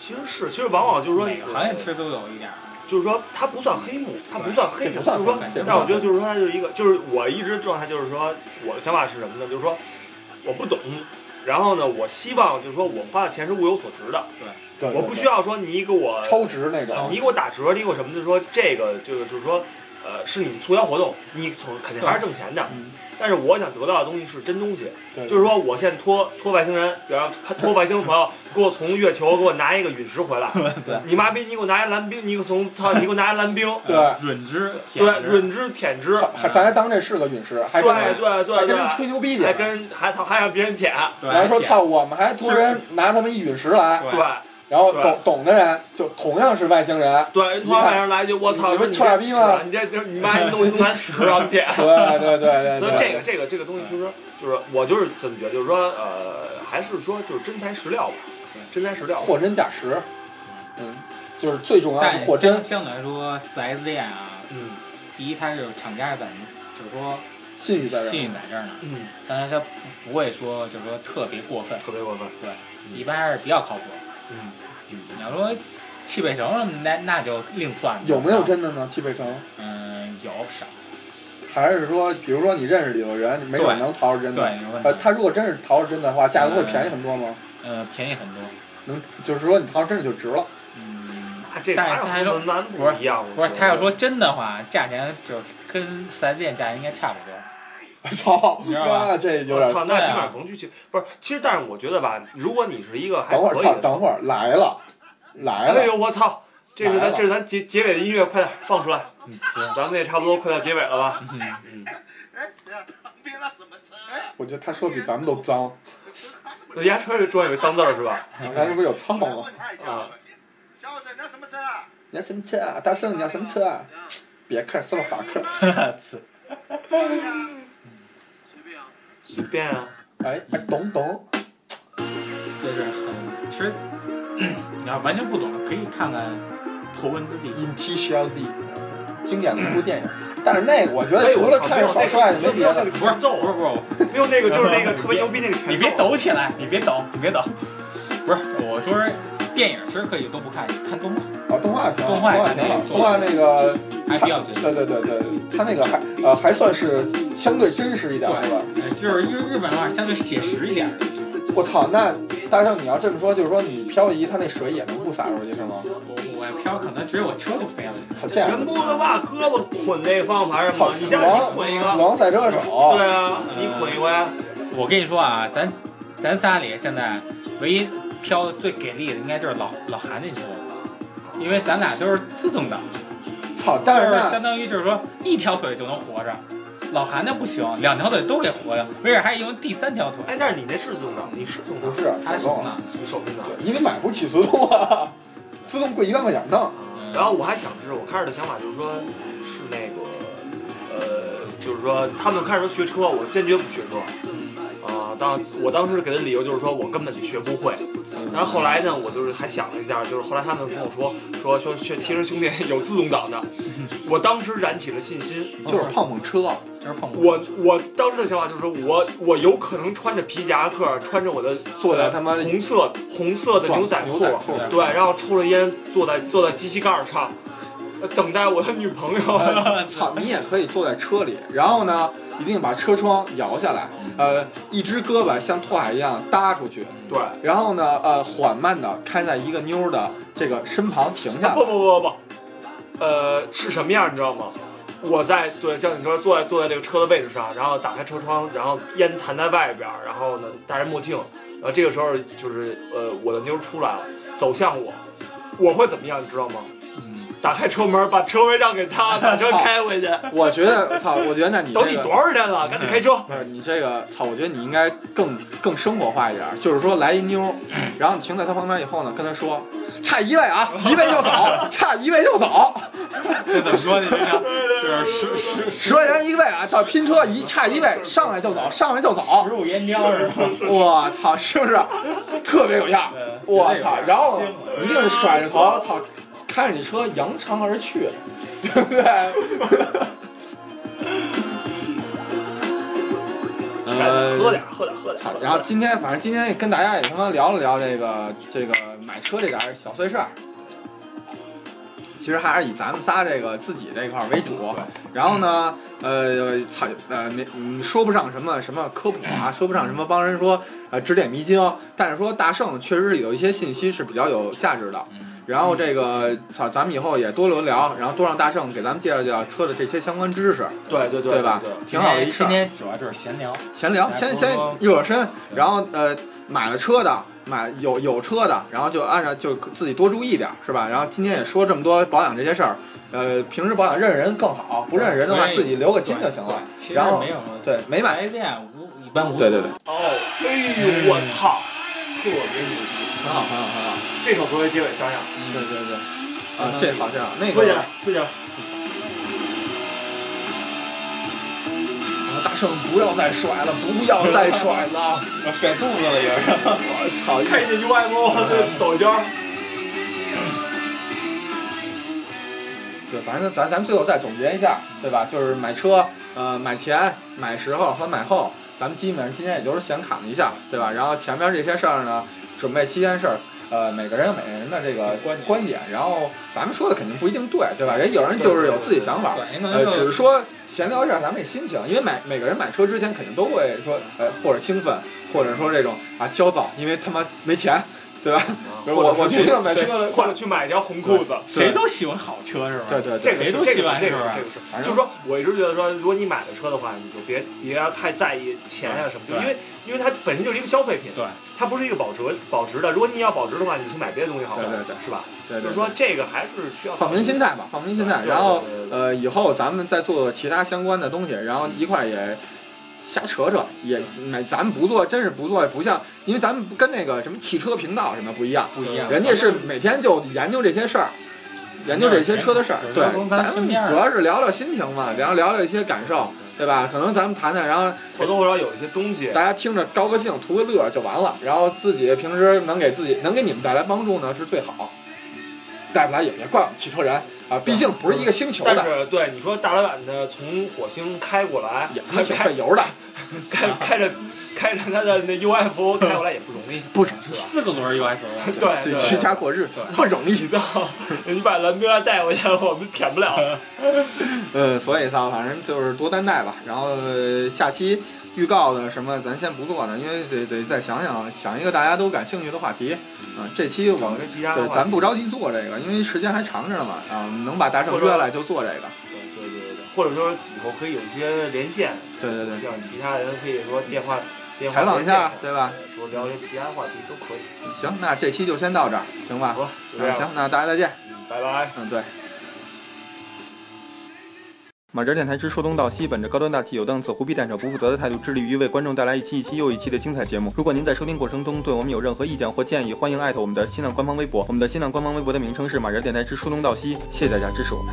其实是，其实往往就是说，每个行业其实都有一点儿。就是说它不算黑幕，它不算黑幕，这不算就是说但我觉得就是说它就是一个，就是我一直状态就是说，我的想法是什么呢？就是说我不懂，然后呢，我希望就是说我花的钱是物有所值的，对，我不需要说你给我超值那呃种。你给我打折，你给我什么的，说这个这个就是说，呃，是你促销活动，你从肯定还是挣钱的。嗯，但是我想得到的东西是真东西，就是说我现在托托外星人，比方托外星朋友 给我从月球给我拿一个陨石回来，你妈逼你给我拿一蓝冰，你给我从操你给我拿一蓝冰，对润之，对，舔之润之舔之，还咱还当这是个陨石，还对跟人对对还跟人，吹牛逼去，还跟人还操还让别人舔，对然后说操，我们还托人拿他们一陨石来，对对然后懂懂的人就同样是外星人，对，人突然晚上来一句我操，你说臭傻逼吗你这这你妈一弄一弄完屎让你舔。对对对对对，所以这个这个这个东西，就是就是我就是这么觉得，就是说呃，还是说就是真材实料吧，真材实料。货真价实，嗯，就是最重要的但货真相，相对来说，四 S 店啊，嗯第一它是厂家是在，就是说信誉在这儿。信誉在这儿呢，嗯，但是它不不会说就是说特别过分，特别过分。对，一般还是比较靠谱。嗯你要说汽配城什么，那那就另算了。有没有？真的呢？汽配城，嗯，有少。还是说，比如说你认识里头人，没准能淘着真的。对，有问题呃，他如果真是淘着真的话，价格会便宜很多吗？呃，便宜很多。能，就是说你淘着真的就值了。嗯，那这但是他还是和文玩不是一样。不是，他要说真的话，价钱就跟四 S 店价钱应该差不多。操，你知道吧那这有点。我操，那对啊基本上甭去去，不是，其实但是我觉得吧，如果你是一个还等会儿，操，可以的等会儿来了，来了。哎呦我操，这是来了咱这是咱结结尾的音乐，快点放出来，嗯，行。咱们也差不多快到结尾了吧？嗯，嗯，哎，别了什么车我觉得他说比咱们都脏，那牙车里装有个脏字儿是吧？咱这不是有操吗？啊，小子，你要什么车啊？你要什么车啊？大圣，你要什么车啊？别克斯洛伐克。次。随便啊。哎哎，懂懂。这是很，其实 你要完全不懂，可以看看《头文字 D》。In T 小弟，经典的一部电影。但是那个我觉得除了看着好帅没别的。不是揍不是不是，没有那个就是那个特别牛逼那个。你别抖起来，你别抖，你别抖。不是，我说是电影其实可以都不看，看动画啊，动画挺好，动画挺好，那个动画那个还比较真。对对对对，他那个还呃还算是相对真实一点，是吧？就是日日本的话相对写实一点的。我操，那大圣你要这么说，就是说你漂移，它那水也能不洒出去是吗？我我飘可能只有我车就飞了。操，这样人不能把胳膊捆那个方向盘上操，吗？你死亡捆一个。死亡赛车手，对啊，你捆一回。我跟你说啊，咱咱仨里现在唯一飘的最给力的，应该就是老老韩那车，因为咱俩都是自动挡。操！但是那相当于就是说一条腿就能活着，老韩那不行，两条腿都给活了，没准还用第三条腿。哎，但是你那是自动挡，你是自动挡，不是他手动挡？你手动挡。因为买不起自动啊，自动贵一万块钱呢。嗯然后我还想是，我开始的想法就是说，是那个，呃，就是说他们开始说学车，我坚决不学车。啊、当我当时给的理由就是说我根本就学不会。然后后来呢，我就是还想了一下，就是后来他们跟我说说说学其实兄弟有自动挡的，我当时燃起了信心。就是碰碰车，就是碰不我我当时的想法就是说我我有可能穿着皮夹克，穿着我的坐在他妈红色红色的牛仔裤对，然后抽着烟坐在坐在机器盖上，呃等待我的女朋友。呃操，你也可以坐在车里，然后呢，一定把车窗摇下来，呃，一只胳膊像拓海一样搭出去，对，然后呢，呃，缓慢的开在一个妞儿的这个身旁停下不来，不不不不，呃，是什么样你知道吗？我在对像你说坐在坐在这个车的位置上，然后打开车窗，然后烟弹在外边儿，然后呢戴着墨镜，然后这个时候就是呃我的妞出来了，走向我，我会怎么样你知道吗？嗯，打开车门，把车位让给他，把车开回去。我觉得，操，我觉得那你 等你多少天了？赶紧开车。不是你这个，操，我觉得你应该更更生活化一点儿，就是说来一妞儿，然后你停在他旁边以后呢，跟他说，差一位啊，一位就走，差一位就走，这怎么说呢？这叫是十十十块钱一个位啊，到拼车一差一位，上来就走，上来就走，十五烟雕是吧？我操，是不是特别有样？我操，然后一定甩着头，操，开着你车扬长而去，对不对？喝点，喝点，喝点然后今天反正今天也跟大家也他妈聊了聊这个这个买车这点儿小碎事儿。其实还是以咱们仨这个自己这块儿为主，然后呢，呃，操，呃，没，嗯，说不上什么什么科普啊，说不上什么帮人说呃指点迷津，但是说大圣确实是有一些信息是比较有价值的。嗯然后这个操，咱们以后也多聊聊，然后多让大圣给咱们介绍介绍车的这些相关知识，对对对对吧？挺好的一事儿。今天主要就是闲聊，闲聊，哎先先热身，然后呃买了车的，买有有车的，然后就按照就自己多注意点儿，是吧？然后今天也说这么多保养这些事儿，呃，平时保养认识人更好，不认识人的话自己留个心就行了。其实然后没有对没买，4S 店无一般无所谓对对对，哦，哎呦，我操，特别牛逼！很好很好很好，这首作为结尾想想，对对对，啊这好这好，那个推起来，推起来。啊大圣不要再甩了，不要再甩了，我甩肚子了也是。我操！看见 UFO 对，走一圈对，反正咱咱最后再总结一下，对吧？就是买车，呃，买前、买时候和买后，咱们基本上今天也就是闲侃一下，对吧？然后前面这些事儿呢，准备七件事儿，呃，每个人有每个人的这个观点观点，然后咱们说的肯定不一定对，对吧？人有人就是有自己想法，呃，只是说闲聊一下咱们的心情，因为买每个人买车之前肯定都会说，呃，或者兴奋，或者说这种啊焦躁，因为他妈没钱，对吧？比如我我决定买车了，或者去买一条红裤子。谁都喜欢好车是吧？对对对这个是谁都喜这个这欢是吧个是这个是，就是说，我一直觉得说，如果你买了车的话，你就别别太在意钱呀什么，就因为因为它本身就是一个消费品，对，它不是一个保值保值的。如果你要保值的话，你去买别的东西好了，对对对是吧？对对就是说这个还是需要放平心态吧，放平心态。然后呃，以后咱们再做其他相关的东西，然后一块儿也瞎扯扯，也买咱们不做，真是不做，不像，因为咱们跟那个什么汽车频道什么不一样，不一样。人家是每天就研究这些事儿。研究这些车的事儿，对咱咱们主要是聊聊心情嘛，然后聊聊一些感受，对吧？可能咱们谈谈，然后或多或少有一些东西。大家听着高个兴，图个乐就完了，然后自己平时能给自己能给你们带来帮助呢是最好，带不来也别怪我们汽车人啊，毕竟不是一个星球的但，是对你说大老远的从火星开过来，也他妈挺费油的，开开着开着他的那 UFO 开过来也不容易，不容易？四个轮 UFO 啊，对对居家过日子不容易你。知道，你把蓝标带回去，我们舔不了。呃，所以操，反正就是多担待吧。然后呃下期预告的什么咱先不做呢，因为得得再想想，想一个大家都感兴趣的话题。啊、这期我们对咱不着急做这个，因为时间还长着呢嘛。啊，能把大圣约来就做这个。对对对对，或者说以后可以有一些连线，对对对，像其他人可以说电话电话采访一下对吧？说聊一些其他话题都可以。行，那这期就先到这儿，行吧？行，那大家再见。嗯拜拜。嗯，对。马哲电台之说东道西，本着高端大气、有档次、胡逼带扯不负责的态度，致力于为观众带来一期一期又一期的精彩节目。如果您在收听过程中对我们有任何意见或建议，欢迎艾特我们的新浪官方微博。我们的新浪官方微博的名称是马哲电台之说东道西，谢谢大家支持我们。